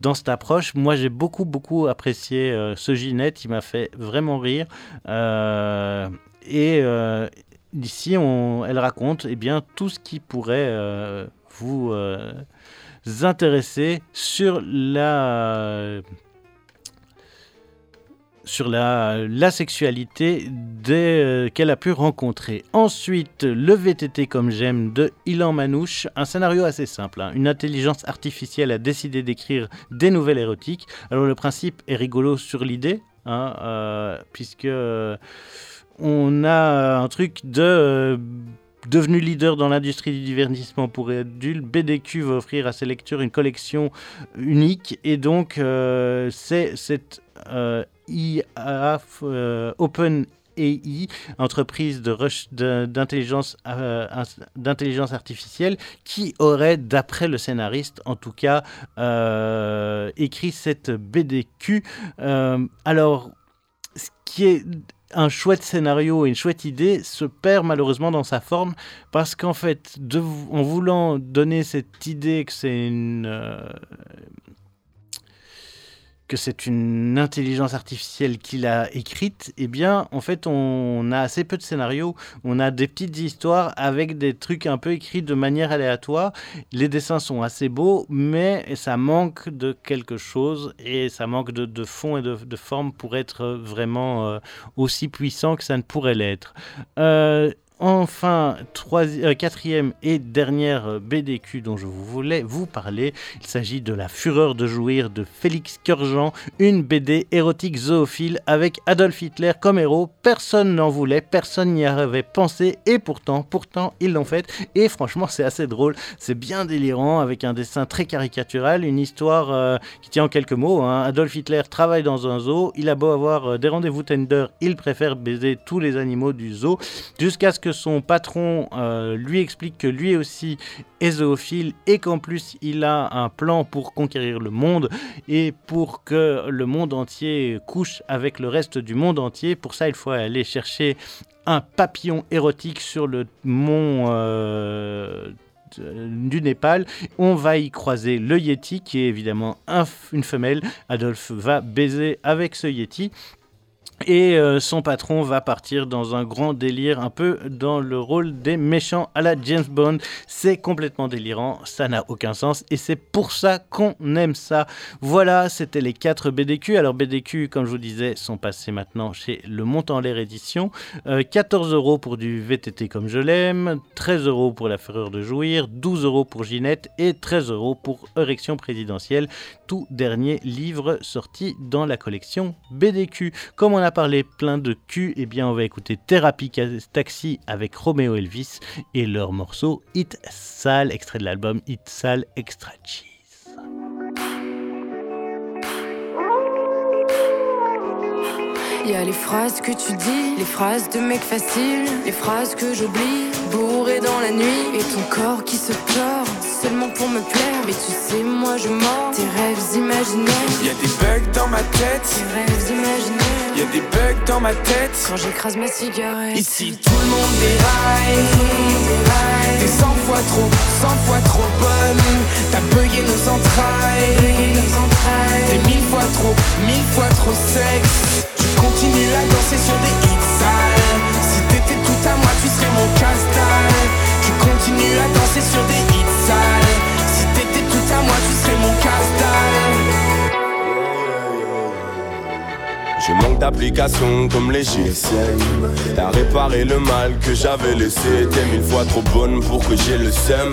dans cette approche. Moi, j'ai beaucoup, beaucoup apprécié euh, ce Ginette. Il m'a fait vraiment rire. Euh, et euh, ici, on, elle raconte eh bien, tout ce qui pourrait vous intéresser sur la sur la, sexualité euh, qu'elle a pu rencontrer. Ensuite, le VTT comme j'aime de Ilan Manouche, un scénario assez simple. hein. Une intelligence artificielle a décidé d'écrire des nouvelles érotiques. Alors le principe est rigolo sur l'idée, hein, euh, puisque euh, on a un truc de... Devenu leader dans l'industrie du divertissement pour adultes, BDQ va offrir à ses lecteurs une collection unique et donc c'est cette IA euh, Open AI, entreprise euh, d'intelligence artificielle, qui aurait, d'après le scénariste en tout cas, euh, écrit cette BDQ. Alors, ce qui est un chouette scénario et une chouette idée se perd malheureusement dans sa forme parce qu'en fait, de, en voulant donner cette idée que c'est une que c'est une intelligence artificielle qui l'a écrite, eh bien, en fait, on a assez peu de scénarios. On a des petites histoires avec des trucs un peu écrits de manière aléatoire. Les dessins sont assez beaux, mais ça manque de quelque chose et ça manque de, fond et de, de forme pour être vraiment euh, aussi puissant que ça ne pourrait l'être. Euh, Enfin, euh, quatrième et dernière euh, BDQ dont je voulais vous parler, il s'agit de La Fureur de jouir de Félix Curjean, une BD érotique zoophile avec Adolf Hitler comme héros. Personne n'en voulait, personne n'y avait pensé et pourtant, pourtant, ils l'ont fait. Et franchement, c'est assez drôle, c'est bien délirant avec un dessin très caricatural, une histoire euh, qui tient en quelques mots. hein. Adolf Hitler travaille dans un zoo, il a beau avoir des rendez-vous tender, il préfère baiser tous les animaux du zoo jusqu'à ce que son patron euh, lui explique que lui aussi est zoophile et qu'en plus il a un plan pour conquérir le monde et pour que le monde entier couche avec le reste du monde entier. Pour ça, il faut aller chercher un papillon érotique sur le mont euh, du Népal. On va y croiser le Yeti, qui est évidemment une femelle. Adolphe va baiser avec ce Yeti. Et euh, son patron va partir dans un grand délire, un peu dans le rôle des méchants à la James Bond. C'est complètement délirant, ça n'a aucun sens, et c'est pour ça qu'on aime ça. Voilà, c'était les 4 BDQ. Alors BDQ, comme je vous disais, sont passés maintenant chez Le Montant l'air édition. Euh, 14 euros pour du VTT comme je l'aime, 13 euros pour La Fureur de Jouir, 12 euros pour Ginette et 13 euros pour Érection présidentielle. Tout dernier livre sorti dans la collection BDQ. Comme on a parlé plein de cul, eh bien on va écouter Thérapie Taxi avec Romeo Elvis et leur morceau Hit Sale, extrait de l'album Hit Sale Extra Cheese. Y a les phrases que tu dis, les phrases de mec facile, les phrases que j'oublie, bourré dans la nuit, et ton corps qui se tord seulement pour me plaire. Mais tu sais, moi je mens tes rêves imaginaires. Y a des bugs dans ma tête. Tes rêves imaginaires. Y a des bugs dans ma tête. Quand j'écrase ma cigarette. Ici tout le monde déraille. T'es cent fois trop, cent fois trop bonne. T'as bugué nos entrailles. T'es mille fois trop, mille fois trop sexe. Je continue à danser sur des hits sales. Si t'étais tout à moi, tu serais mon casse Tu continues à danser sur des hits sales. Si t'étais tout à moi, tu serais mon casse Je manque d'application comme les GSM T'as réparé le mal que j'avais laissé. T'es mille fois trop bonne pour que j'ai le seum.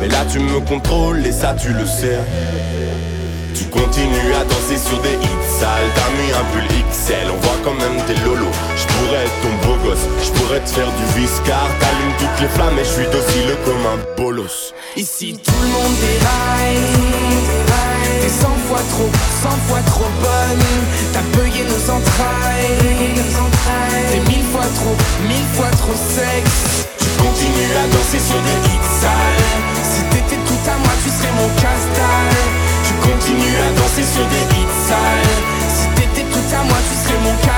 Mais là tu me contrôles et ça tu le sais. Tu continues à danser sur des hits sales. T'as mis un pull XL, on voit quand même tes lolos. Je pourrais être ton beau gosse, je pourrais te faire du viscar T'allumes toutes les flammes et je suis docile comme un bolos. Ici tout le monde déraille fois trop, cent fois trop bonne T'as payé nos entrailles. T'es mille fois trop, mille fois trop sexe. Tu continues à danser sur des hits sales. Si t'étais tout à moi tu serais mon casse Tu continues à danser sur des hits sales. Si t'étais tout à moi tu serais mon casse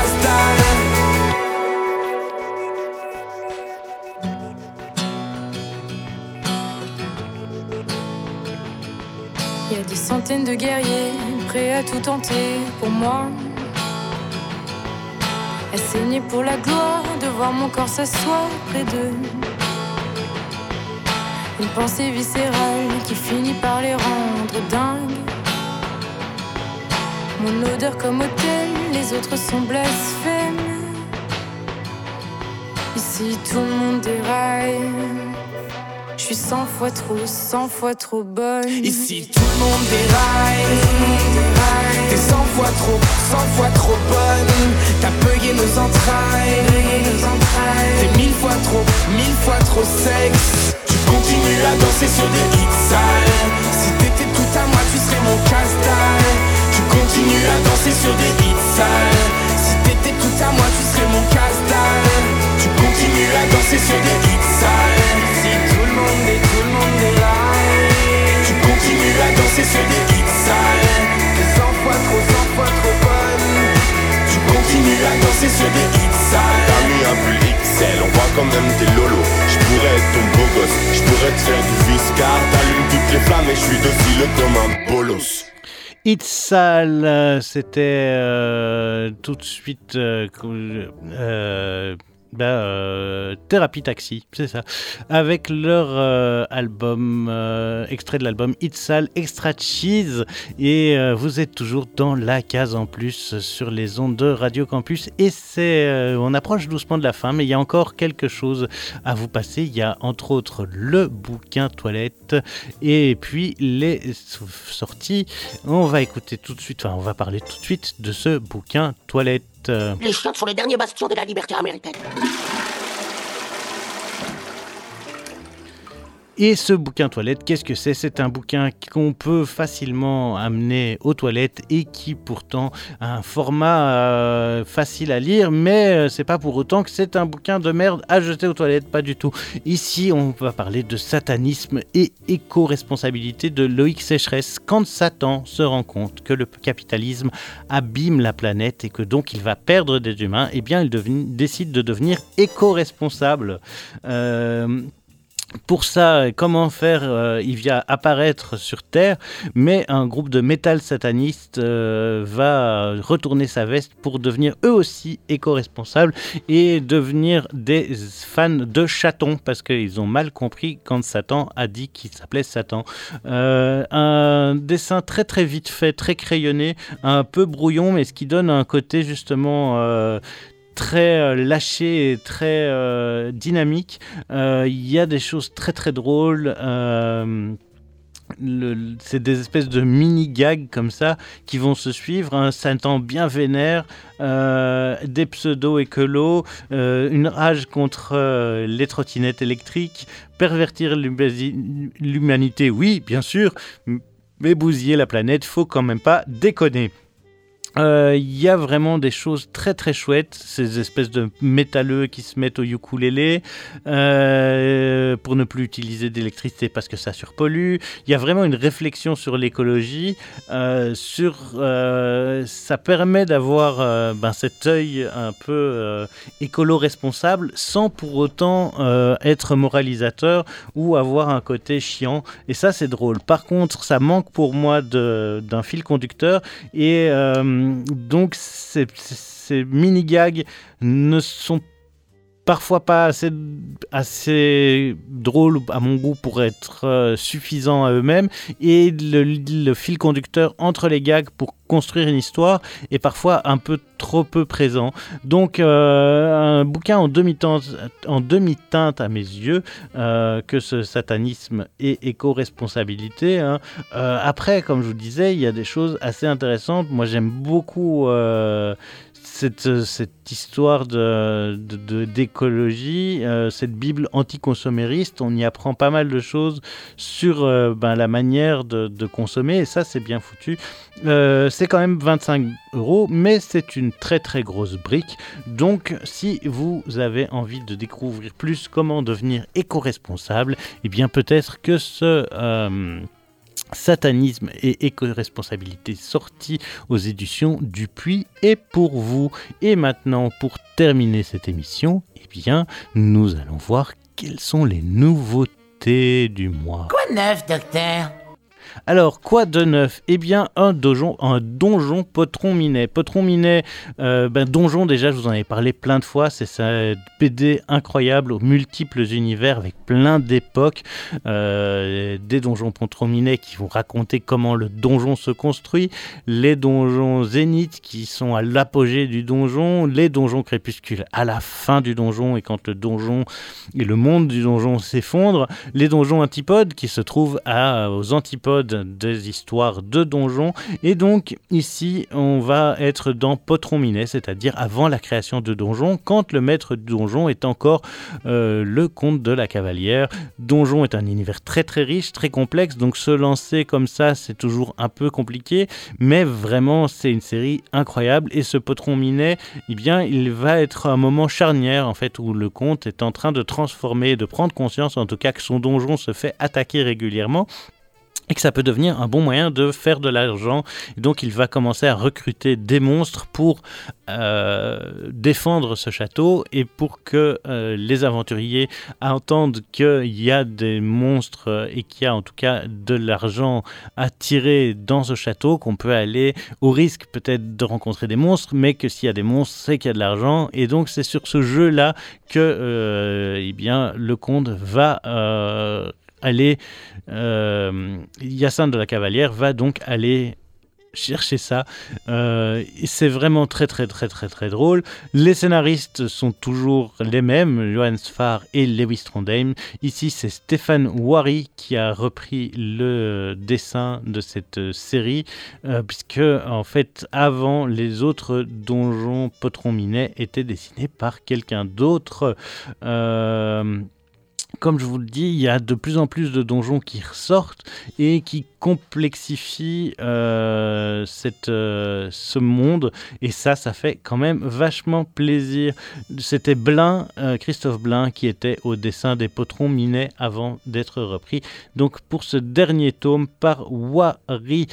centaines de guerriers prêts à tout tenter pour moi. À saigner pour la gloire de voir mon corps s'asseoir près d'eux. Une pensée viscérale qui finit par les rendre dingues. Mon odeur comme hôtel, les autres sont blasphèmes. Ici tout le monde déraille. Suis cent fois trop, cent fois trop bonne. Ici tout le monde déraille. T'es cent fois trop, cent fois trop bonne. T'as payé nos entrailles. T'es mille fois trop, mille fois trop sexe. Tu continues à danser sur des hits sales. Si t'étais tout à moi, tu serais mon casse Tu continues à danser sur des hits sales. Si t'étais tout à moi, tu serais mon casse Tu continues à danser sur des hits sales. Si tout le monde est, tout le monde est là. Tu continues à danser sur des hits sales. T'es cent fois trop, cent fois trop bonne. Tu continues à danser sur des hits sales. T'as mis un pull XL, on voit quand même tes lolos Je pourrais être ton beau gosse, je pourrais te faire du viscar T'allumes toutes les flammes et je suis docile comme un bolos It's Sale, euh, c'était euh, tout de suite euh, euh, Thérapie Taxi, c'est ça, avec leur euh, album, euh, extrait de l'album It's Sale Extra Cheese, et vous êtes toujours dans la case en plus sur les ondes de Radio Campus, et c'est, on approche doucement de la fin, mais il y a encore quelque chose à vous passer. Il y a entre autres le bouquin toilette, et puis les sorties. On va écouter tout de suite, enfin, on va parler tout de suite de ce bouquin toilette. Euh, Les chiottes sont le dernier bastion de la liberté américaine. Et ce bouquin toilette, qu'est-ce que c'est? C'est un bouquin qu'on peut facilement amener aux toilettes et qui pourtant a un format euh, facile à lire, mais euh, c'est pas pour autant que c'est un bouquin de merde à jeter aux toilettes, pas du tout. Ici, on va parler de satanisme et éco-responsabilité de Loïc Sécheresse quand Satan se rend compte que le capitalisme abîme la planète et que donc il va perdre des humains, eh bien il décide de devenir éco-responsable. Euh, pour ça, comment faire euh, Il vient apparaître sur Terre, mais un groupe de métal sataniste euh, va retourner sa veste pour devenir eux aussi éco-responsables et devenir des fans de chatons parce qu'ils ont mal compris quand Satan a dit qu'il s'appelait Satan. Euh, un dessin très très vite fait, très crayonné, un peu brouillon, mais ce qui donne un côté justement très euh, lâché et très euh, dynamique. Euh, Il y a des choses très très drôles. le- le- c'est des espèces de mini gags comme ça qui vont se suivre, un Satan bien vénère, des pseudo écolos, euh, une rage contre les trottinettes électriques, pervertir l'humanité, oui, bien sûr, mais bousiller la planète, faut quand même pas déconner. Euh, Il y a vraiment des choses très très chouettes, ces espèces de métalleux qui se mettent au ukulélé euh, pour ne plus utiliser d'électricité parce que ça surpollue. Il y a vraiment une réflexion sur l'écologie, euh, sur euh, ça permet d'avoir ben, cet œil un peu écolo-responsable sans pour autant être moralisateur ou avoir un côté chiant. Et ça c'est drôle. Par contre, ça manque pour moi d'un fil conducteur et donc ces, mini-gags ne sont parfois pas assez, assez drôles à mon goût pour être euh, suffisants à eux-mêmes et le, fil conducteur entre les gags pour construire une histoire est parfois un peu trop peu présent. Donc euh, un bouquin en demi-teinte à mes yeux euh, que ce satanisme et éco-responsabilité. hein. Euh, après, comme je vous disais, il y a des choses assez intéressantes. Moi j'aime beaucoup cette, cette histoire d'écologie, euh, cette Bible anticonsommériste, on y apprend pas mal de choses sur euh, ben, la manière de, consommer, et ça c'est bien foutu. Euh, c'est quand même 25 euros, mais c'est une très très grosse brique. Donc si vous avez envie de découvrir plus comment devenir éco-responsable, eh bien peut-être que ce... Satanisme et éco-responsabilité sorti aux éditions Dupuis est pour vous. Et maintenant, pour terminer cette émission, eh bien, nous allons voir quelles sont les nouveautés du mois. Quoi neuf, docteur? Alors, quoi de neuf? Eh bien, un donjon, un donjon Potron Minet. Potron Minet, euh, ben, donjon, déjà, je vous en avais parlé plein de fois. C'est ça, BD incroyable aux multiples univers avec plein d'époques. Euh, des donjons Potron Minet qui vont raconter comment le donjon se construit. Les donjons Zénith qui sont à l'apogée du donjon. Les donjons Crépuscule à la fin du donjon et quand le donjon et le monde du donjon s'effondrent. Les donjons Antipodes qui se trouvent à, aux antipodes des histoires de donjons. Et donc ici, on va être dans Potron Minet, c'est-à-dire avant la création de donjons, quand le maître du donjon est encore euh, le comte de la cavalière. Donjon est un univers très très riche, très complexe, donc se lancer comme ça, c'est toujours un peu compliqué, mais vraiment c'est une série incroyable. Et ce Potron Minet, eh bien, il va être un moment charnière en fait où le comte est en train de transformer, de prendre conscience en tout cas que son donjon se fait attaquer régulièrement et que ça peut devenir un bon moyen de faire de l'argent. Donc il va commencer à recruter des monstres pour euh, défendre ce château et pour que euh, les aventuriers entendent qu'il y a des monstres et qu'il y a en tout cas de l'argent à tirer dans ce château, qu'on peut aller au risque peut-être de rencontrer des monstres, mais que s'il y a des monstres, c'est qu'il y a de l'argent. Et donc c'est sur ce jeu-là que euh, eh bien, le comte va... aller, euh, de la Cavalière va donc aller chercher ça. Euh, c'est vraiment très très très très très drôle. Les scénaristes sont toujours les mêmes, Johan Sfar et Lewis Trondheim. Ici, c'est Stéphane Wary qui a repris le dessin de cette série, euh, puisque en fait, avant, les autres donjons Potron Minet étaient dessinés par quelqu'un d'autre. Euh, comme je vous le dis, il y a de plus en plus de donjons qui ressortent et qui complexifient euh, euh, ce monde. Et ça, ça fait quand même vachement plaisir. C'était Blin, euh, Christophe Blin, qui était au dessin des potrons minets avant d'être repris. Donc pour ce dernier tome par Wari.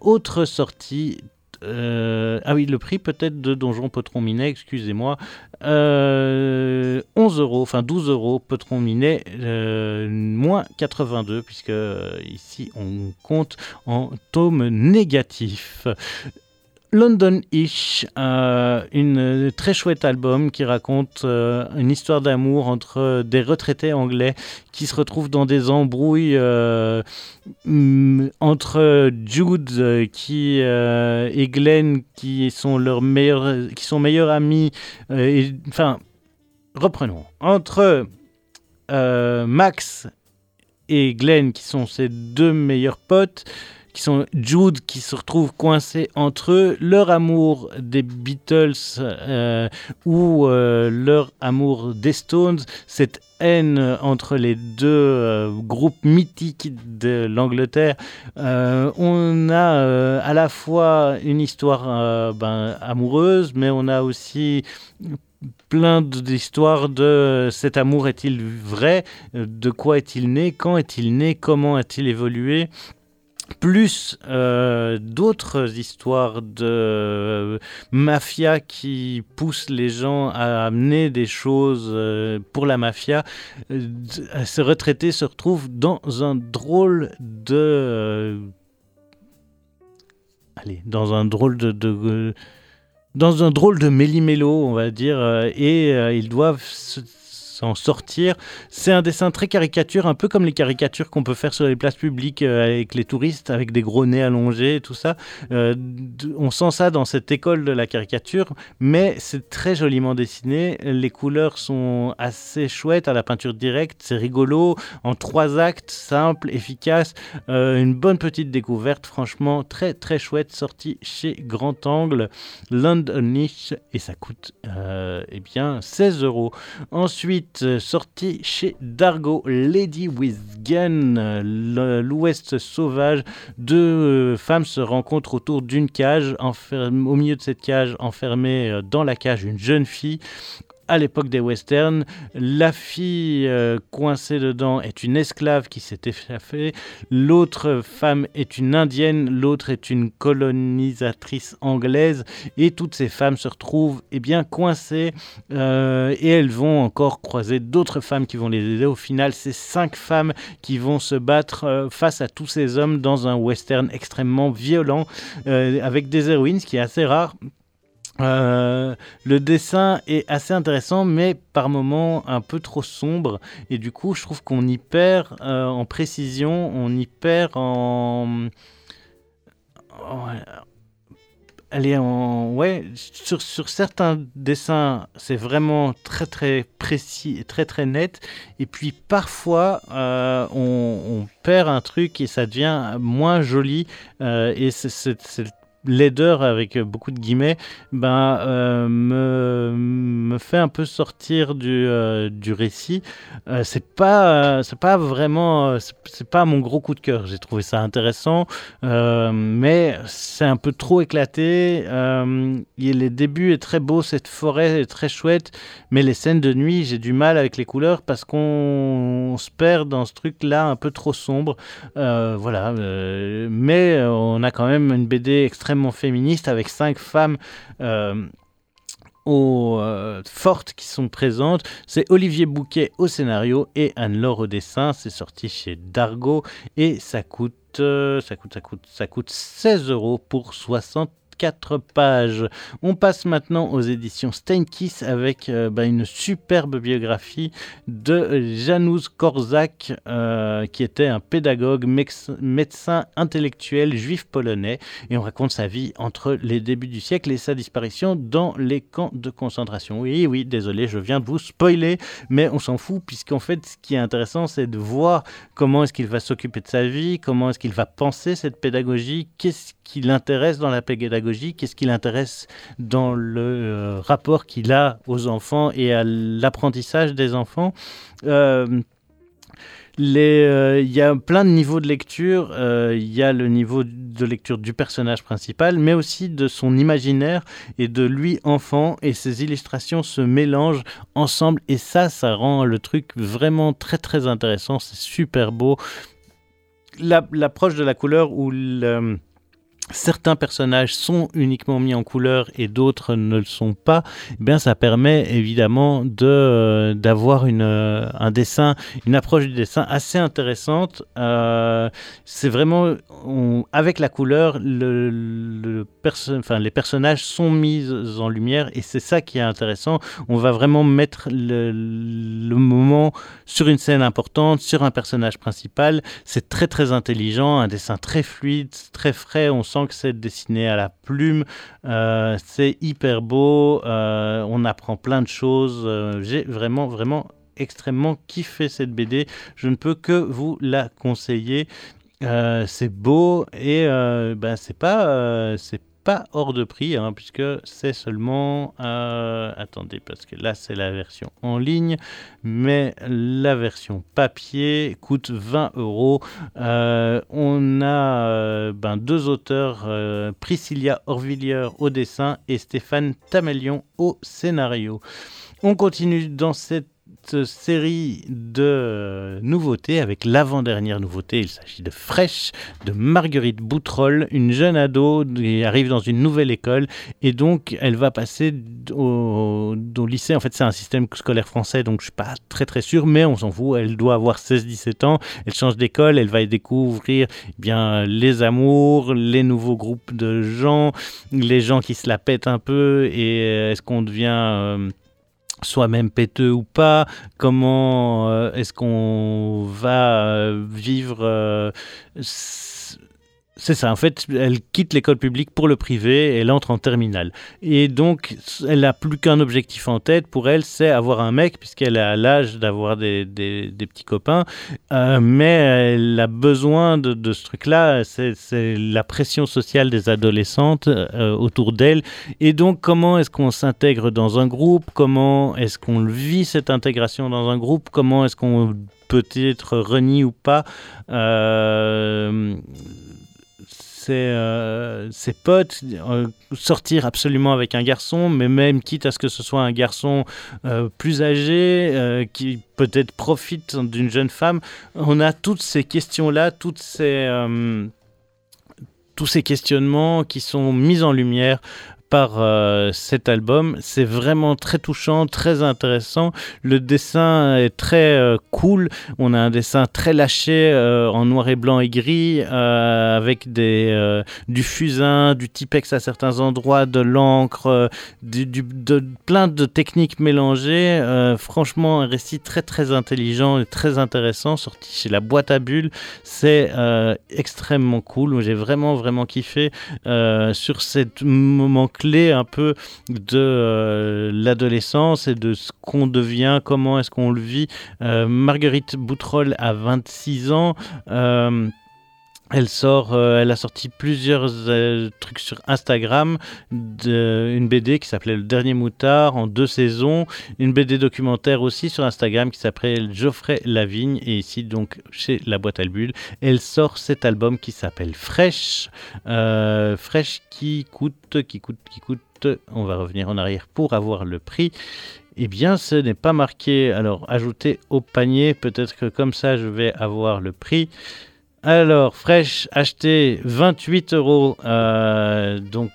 Autre sortie, euh, ah oui, le prix peut-être de Donjon Potron Minet, excusez-moi. Euh, 11 euros, enfin 12 euros, Potron Minet, euh, moins 82, puisque euh, ici on compte en tome négatif. London-ish, euh, une très chouette album qui raconte euh, une histoire d'amour entre des retraités anglais qui se retrouvent dans des embrouilles euh, mm, entre Jude euh, qui euh, et Glenn qui sont leurs meilleurs qui sont meilleurs amis euh, enfin reprenons. Entre euh, Max et Glenn qui sont ses deux meilleurs potes qui sont Jude qui se retrouvent coincés entre eux, leur amour des Beatles euh, ou euh, leur amour des Stones, cette haine entre les deux euh, groupes mythiques de l'Angleterre. On a à la fois une histoire ben, amoureuse, mais on a aussi plein d'histoires de cet amour est-il vrai, de quoi est-il né, quand est-il né, comment a-t-il évolué plus euh, d'autres histoires de euh, mafia qui poussent les gens à amener des choses euh, pour la mafia. ces retraités se retrouvent dans un drôle de... allez, dans un drôle de... dans un drôle de méli-mélo, on va dire, et ils doivent sortir. C'est un dessin très caricature, un peu comme les caricatures qu'on peut faire sur les places publiques euh, avec les touristes, avec des gros nez allongés et tout ça. Euh, on sent ça dans cette école de la caricature, mais c'est très joliment dessiné. Les couleurs sont assez chouettes à la peinture directe, c'est rigolo, en trois actes, simple, efficace, euh, une bonne petite découverte, franchement très très chouette, sortie chez Grand Angle, London Niche, et ça coûte eh bien 16 euros. Ensuite, euh, sorti chez Dargo, Lady with Gun, l'Ouest sauvage. Deux euh, femmes se rencontrent autour d'une cage, au milieu de cette cage, enfermée euh, dans la cage, une jeune fille à l'époque des westerns. La fille euh, coincée dedans est une esclave qui s'est échappée. L'autre femme est une indienne, l'autre est une colonisatrice anglaise. Et toutes ces femmes se retrouvent eh bien, coincées euh, et elles vont encore croiser d'autres femmes qui vont les aider. Au final, c'est cinq femmes qui vont se battre euh, face à tous ces hommes dans un western extrêmement violent avec des héroïnes, ce qui est assez rare euh, le dessin est assez intéressant, mais par moments un peu trop sombre. Et du coup, je trouve qu'on y perd euh, en précision, on y perd en. Allez, en... ouais, sur, certains dessins, c'est vraiment très très précis et très très net. Et puis parfois, euh, on, perd un truc et ça devient moins joli. et c'est laideur avec beaucoup de guillemets ben, euh, me, me, fait un peu sortir du, euh, du récit. Euh, c'est pas c'est pas vraiment c'est pas mon gros coup de cœur. J'ai trouvé ça intéressant, mais c'est un peu trop éclaté. les débuts est très beau, cette forêt est très chouette, mais les scènes de nuit, j'ai du mal avec les couleurs parce qu'on se perd dans ce truc là un peu trop sombre. voilà, mais on a quand même une BD extrêmement féministe avec cinq femmes euh, euh, fortes qui sont présentes. C'est Olivier Bouquet au scénario et Anne-Laure au dessin. C'est sorti chez Dargo et ça coûte, euh, ça coûte, ça coûte, ça coûte 16 euros pour 60 4 pages. On passe maintenant aux éditions Steinkiss avec euh, bah, une superbe biographie de Janusz Korzak, euh, qui était un pédagogue, médecin intellectuel juif polonais. Et on raconte sa vie entre les débuts du siècle et sa disparition dans les camps de concentration. Oui, oui, désolé, je viens de vous spoiler, mais on s'en fout, puisqu'en fait, ce qui est intéressant, c'est de voir comment est-ce qu'il va s'occuper de sa vie, comment est-ce qu'il va penser cette pédagogie, qu'est-ce qui l'intéresse dans la pédagogie, qu'est-ce qui l'intéresse dans le euh, rapport qu'il a aux enfants et à l'apprentissage des enfants? Euh, euh, il y a plein de niveaux de lecture. Il y a le niveau de lecture du personnage principal, mais aussi de son imaginaire et de lui enfant. Et ces illustrations se mélangent ensemble. Et ça, ça rend le truc vraiment très très intéressant. C'est super beau. L'approche de la couleur ou le certains personnages sont uniquement mis en couleur et d'autres ne le sont pas, eh bien ça permet évidemment de euh, d'avoir une euh, un dessin, une approche du dessin assez intéressante. Euh, c'est vraiment avec la couleur, le, le les personnages sont mis en lumière et c'est ça qui est intéressant. On va vraiment mettre le, le moment sur une scène importante, sur un personnage principal. C'est très très intelligent, un dessin très fluide, très frais. Que c'est dessiné à la plume. Euh, c'est hyper beau. Euh, on apprend plein de choses. Euh, j'ai vraiment, vraiment extrêmement kiffé cette BD. Je ne peux que vous la conseiller. C'est beau et ben, c'est pas, c'est pas hors de prix, hein, puisque c'est seulement. euh, attendez, parce que là, c'est la version en ligne, mais la version papier coûte 20 euros. Euh, on a euh, ben, deux auteurs, Priscilla Orvillier au dessin et Stéphane Tamelion au scénario. On continue dans cette série de nouveautés avec l'avant-dernière nouveauté. Il s'agit de Fresh, de Marguerite Boutroll, une jeune ado qui arrive dans une nouvelle école et donc elle va passer au, au lycée. En fait, c'est un système scolaire français, donc je suis pas très très sûr, mais on s'en fout. Elle doit avoir 16-17 ans. Elle change d'école, elle va y découvrir eh bien les amours, les nouveaux groupes de gens, les gens qui se la pètent un peu et euh, est-ce qu'on devient euh, soi-même péteux ou pas, comment euh, est-ce qu'on va euh, vivre... c'est ça, en fait, elle quitte l'école publique pour le privé elle entre en terminale. Et donc, elle n'a plus qu'un objectif en tête. Pour elle, c'est avoir un mec, puisqu'elle à l'âge d'avoir des, petits copains. Euh, mais elle a besoin de, ce truc-là. C'est la pression sociale des adolescentes euh, autour d'elle. Et donc, comment est-ce qu'on s'intègre dans un groupe? Comment est-ce qu'on vit, cette intégration dans un groupe? Comment est-ce qu'on peut être renie ou pas Euh, ses, euh, ses potes, euh, sortir absolument avec un garçon, mais même quitte à ce que ce soit un garçon euh, plus âgé, qui peut-être profite d'une jeune femme. On a toutes ces questions-là, toutes ces, tous ces questionnements qui sont mis en lumière par euh, cet album. C'est vraiment très touchant, très intéressant. Le dessin est très euh, cool. On a un dessin très lâché euh, en noir et blanc et gris avec des, du fusain, du typex à certains endroits, de l'encre, de, plein de techniques mélangées. Franchement, un récit très très intelligent et très intéressant sorti chez la boîte à bulles. C'est extrêmement cool. J'ai vraiment vraiment kiffé sur cet moment un peu de euh, l'adolescence et de ce qu'on devient, comment est-ce qu'on le vit. Euh, Marguerite Boutroll a 26 ans. Elle sort, euh, elle a sorti plusieurs euh, trucs sur Instagram, de, une BD qui s'appelait Le Dernier Moutard en deux saisons, une BD documentaire aussi sur Instagram qui s'appelle Geoffrey Lavigne et ici donc chez La Boîte à Bulles, elle sort cet album qui s'appelle Fresh, euh, Fresh qui coûte, qui coûte, qui coûte, on va revenir en arrière pour avoir le prix. Eh bien, ce n'est pas marqué. Alors, ajouté au panier, peut-être que comme ça, je vais avoir le prix. Alors, fraîche acheté 28 euros. euh, donc,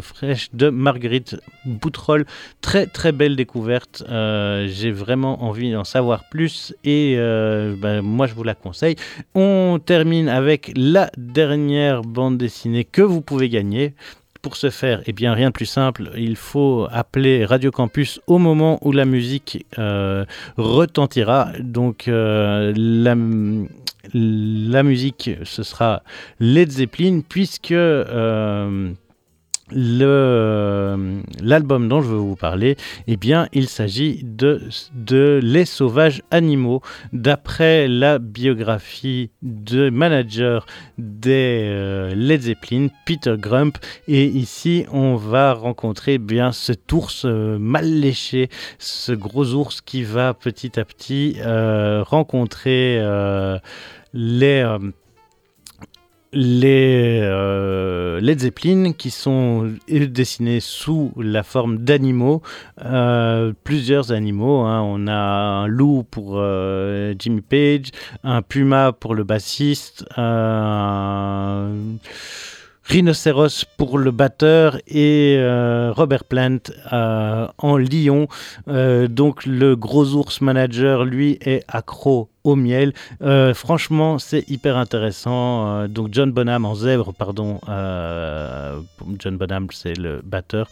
fraîche de Marguerite Boutroll. Très, très belle découverte. Euh, J'ai vraiment envie d'en savoir plus et euh, ben, moi, je vous la conseille. On termine avec la dernière bande dessinée que vous pouvez gagner. Pour ce faire, eh bien, rien de plus simple, il faut appeler Radio Campus au moment où la musique euh, retentira. Donc, euh, la, musique, ce sera Led Zeppelin, puisque euh, l'album dont je veux vous parler, eh bien, il s'agit de, Les Sauvages Animaux, d'après la biographie de manager des euh, Led Zeppelin, Peter Grump. Et ici, on va rencontrer bien cet ours euh, mal léché, ce gros ours qui va petit à petit euh, rencontrer euh, les euh, les euh, Led Zeppelin qui sont dessinés sous la forme d'animaux, euh, plusieurs animaux. hein. On a un loup pour euh, Jimmy Page, un puma pour le bassiste, un rhinocéros pour le batteur et euh, Robert Plant euh, en lion. Euh, donc le gros ours manager, lui, est accro au miel. Euh, franchement, c'est hyper intéressant. Euh, donc John Bonham en zèbre, pardon. euh, John Bonham, c'est le batteur,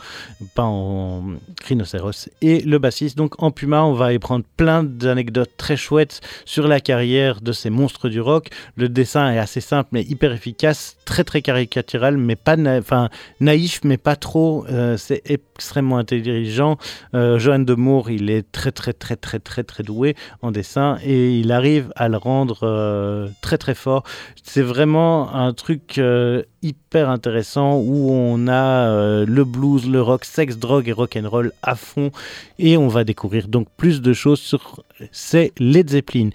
pas en rhinocéros. Et le bassiste, donc en puma, on va y prendre plein d'anecdotes très chouettes sur la carrière de ces monstres du rock. Le dessin est assez simple, mais hyper efficace, très très caricatural, mais pas enfin naïf, mais pas trop. C'est extrêmement intelligent. Johan de Moore, il est très très très très très très doué en dessin et il arrive arrive à le rendre euh, très très fort. C'est vraiment un truc euh, hyper intéressant où on a euh, le blues, le rock, sex, drogue et rock and roll à fond et on va découvrir donc plus de choses sur ces Led Zeppelin.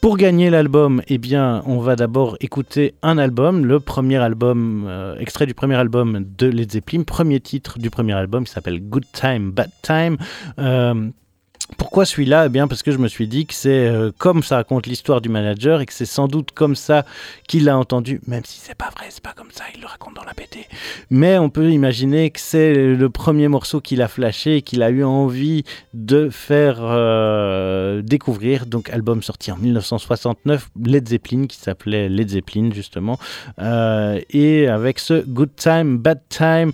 Pour gagner l'album, eh bien, on va d'abord écouter un album, le premier album, extrait du premier album de Led Zeppelin, premier titre du premier album qui s'appelle Good Time, Bad Time. Pourquoi celui-là? Eh bien, parce que je me suis dit que c'est euh, comme ça raconte l'histoire du manager et que c'est sans doute comme ça qu'il l'a entendu, même si c'est pas vrai, c'est pas comme ça, il le raconte dans la BD. Mais on peut imaginer que c'est le premier morceau qu'il a flashé et qu'il a eu envie de faire euh, découvrir. Donc, album sorti en 1969, Led Zeppelin, qui s'appelait Led Zeppelin justement, euh, et avec ce Good Time, Bad Time,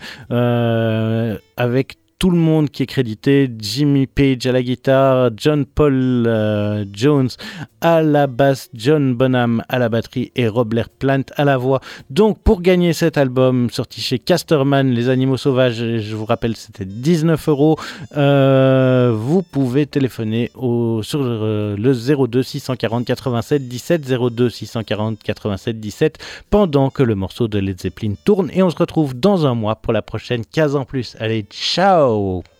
avec tout le monde qui est crédité, Jimmy Page à la guitare, John Paul euh, Jones à la basse, John Bonham à la batterie et Robert Plant à la voix. Donc pour gagner cet album sorti chez Casterman, Les Animaux Sauvages, je vous rappelle c'était 19 euros, euh, vous pouvez téléphoner sur euh, le 02 640 87 17 02 640 87 17 pendant que le morceau de Led Zeppelin tourne et on se retrouve dans un mois pour la prochaine 15 ans plus. Allez, ciao In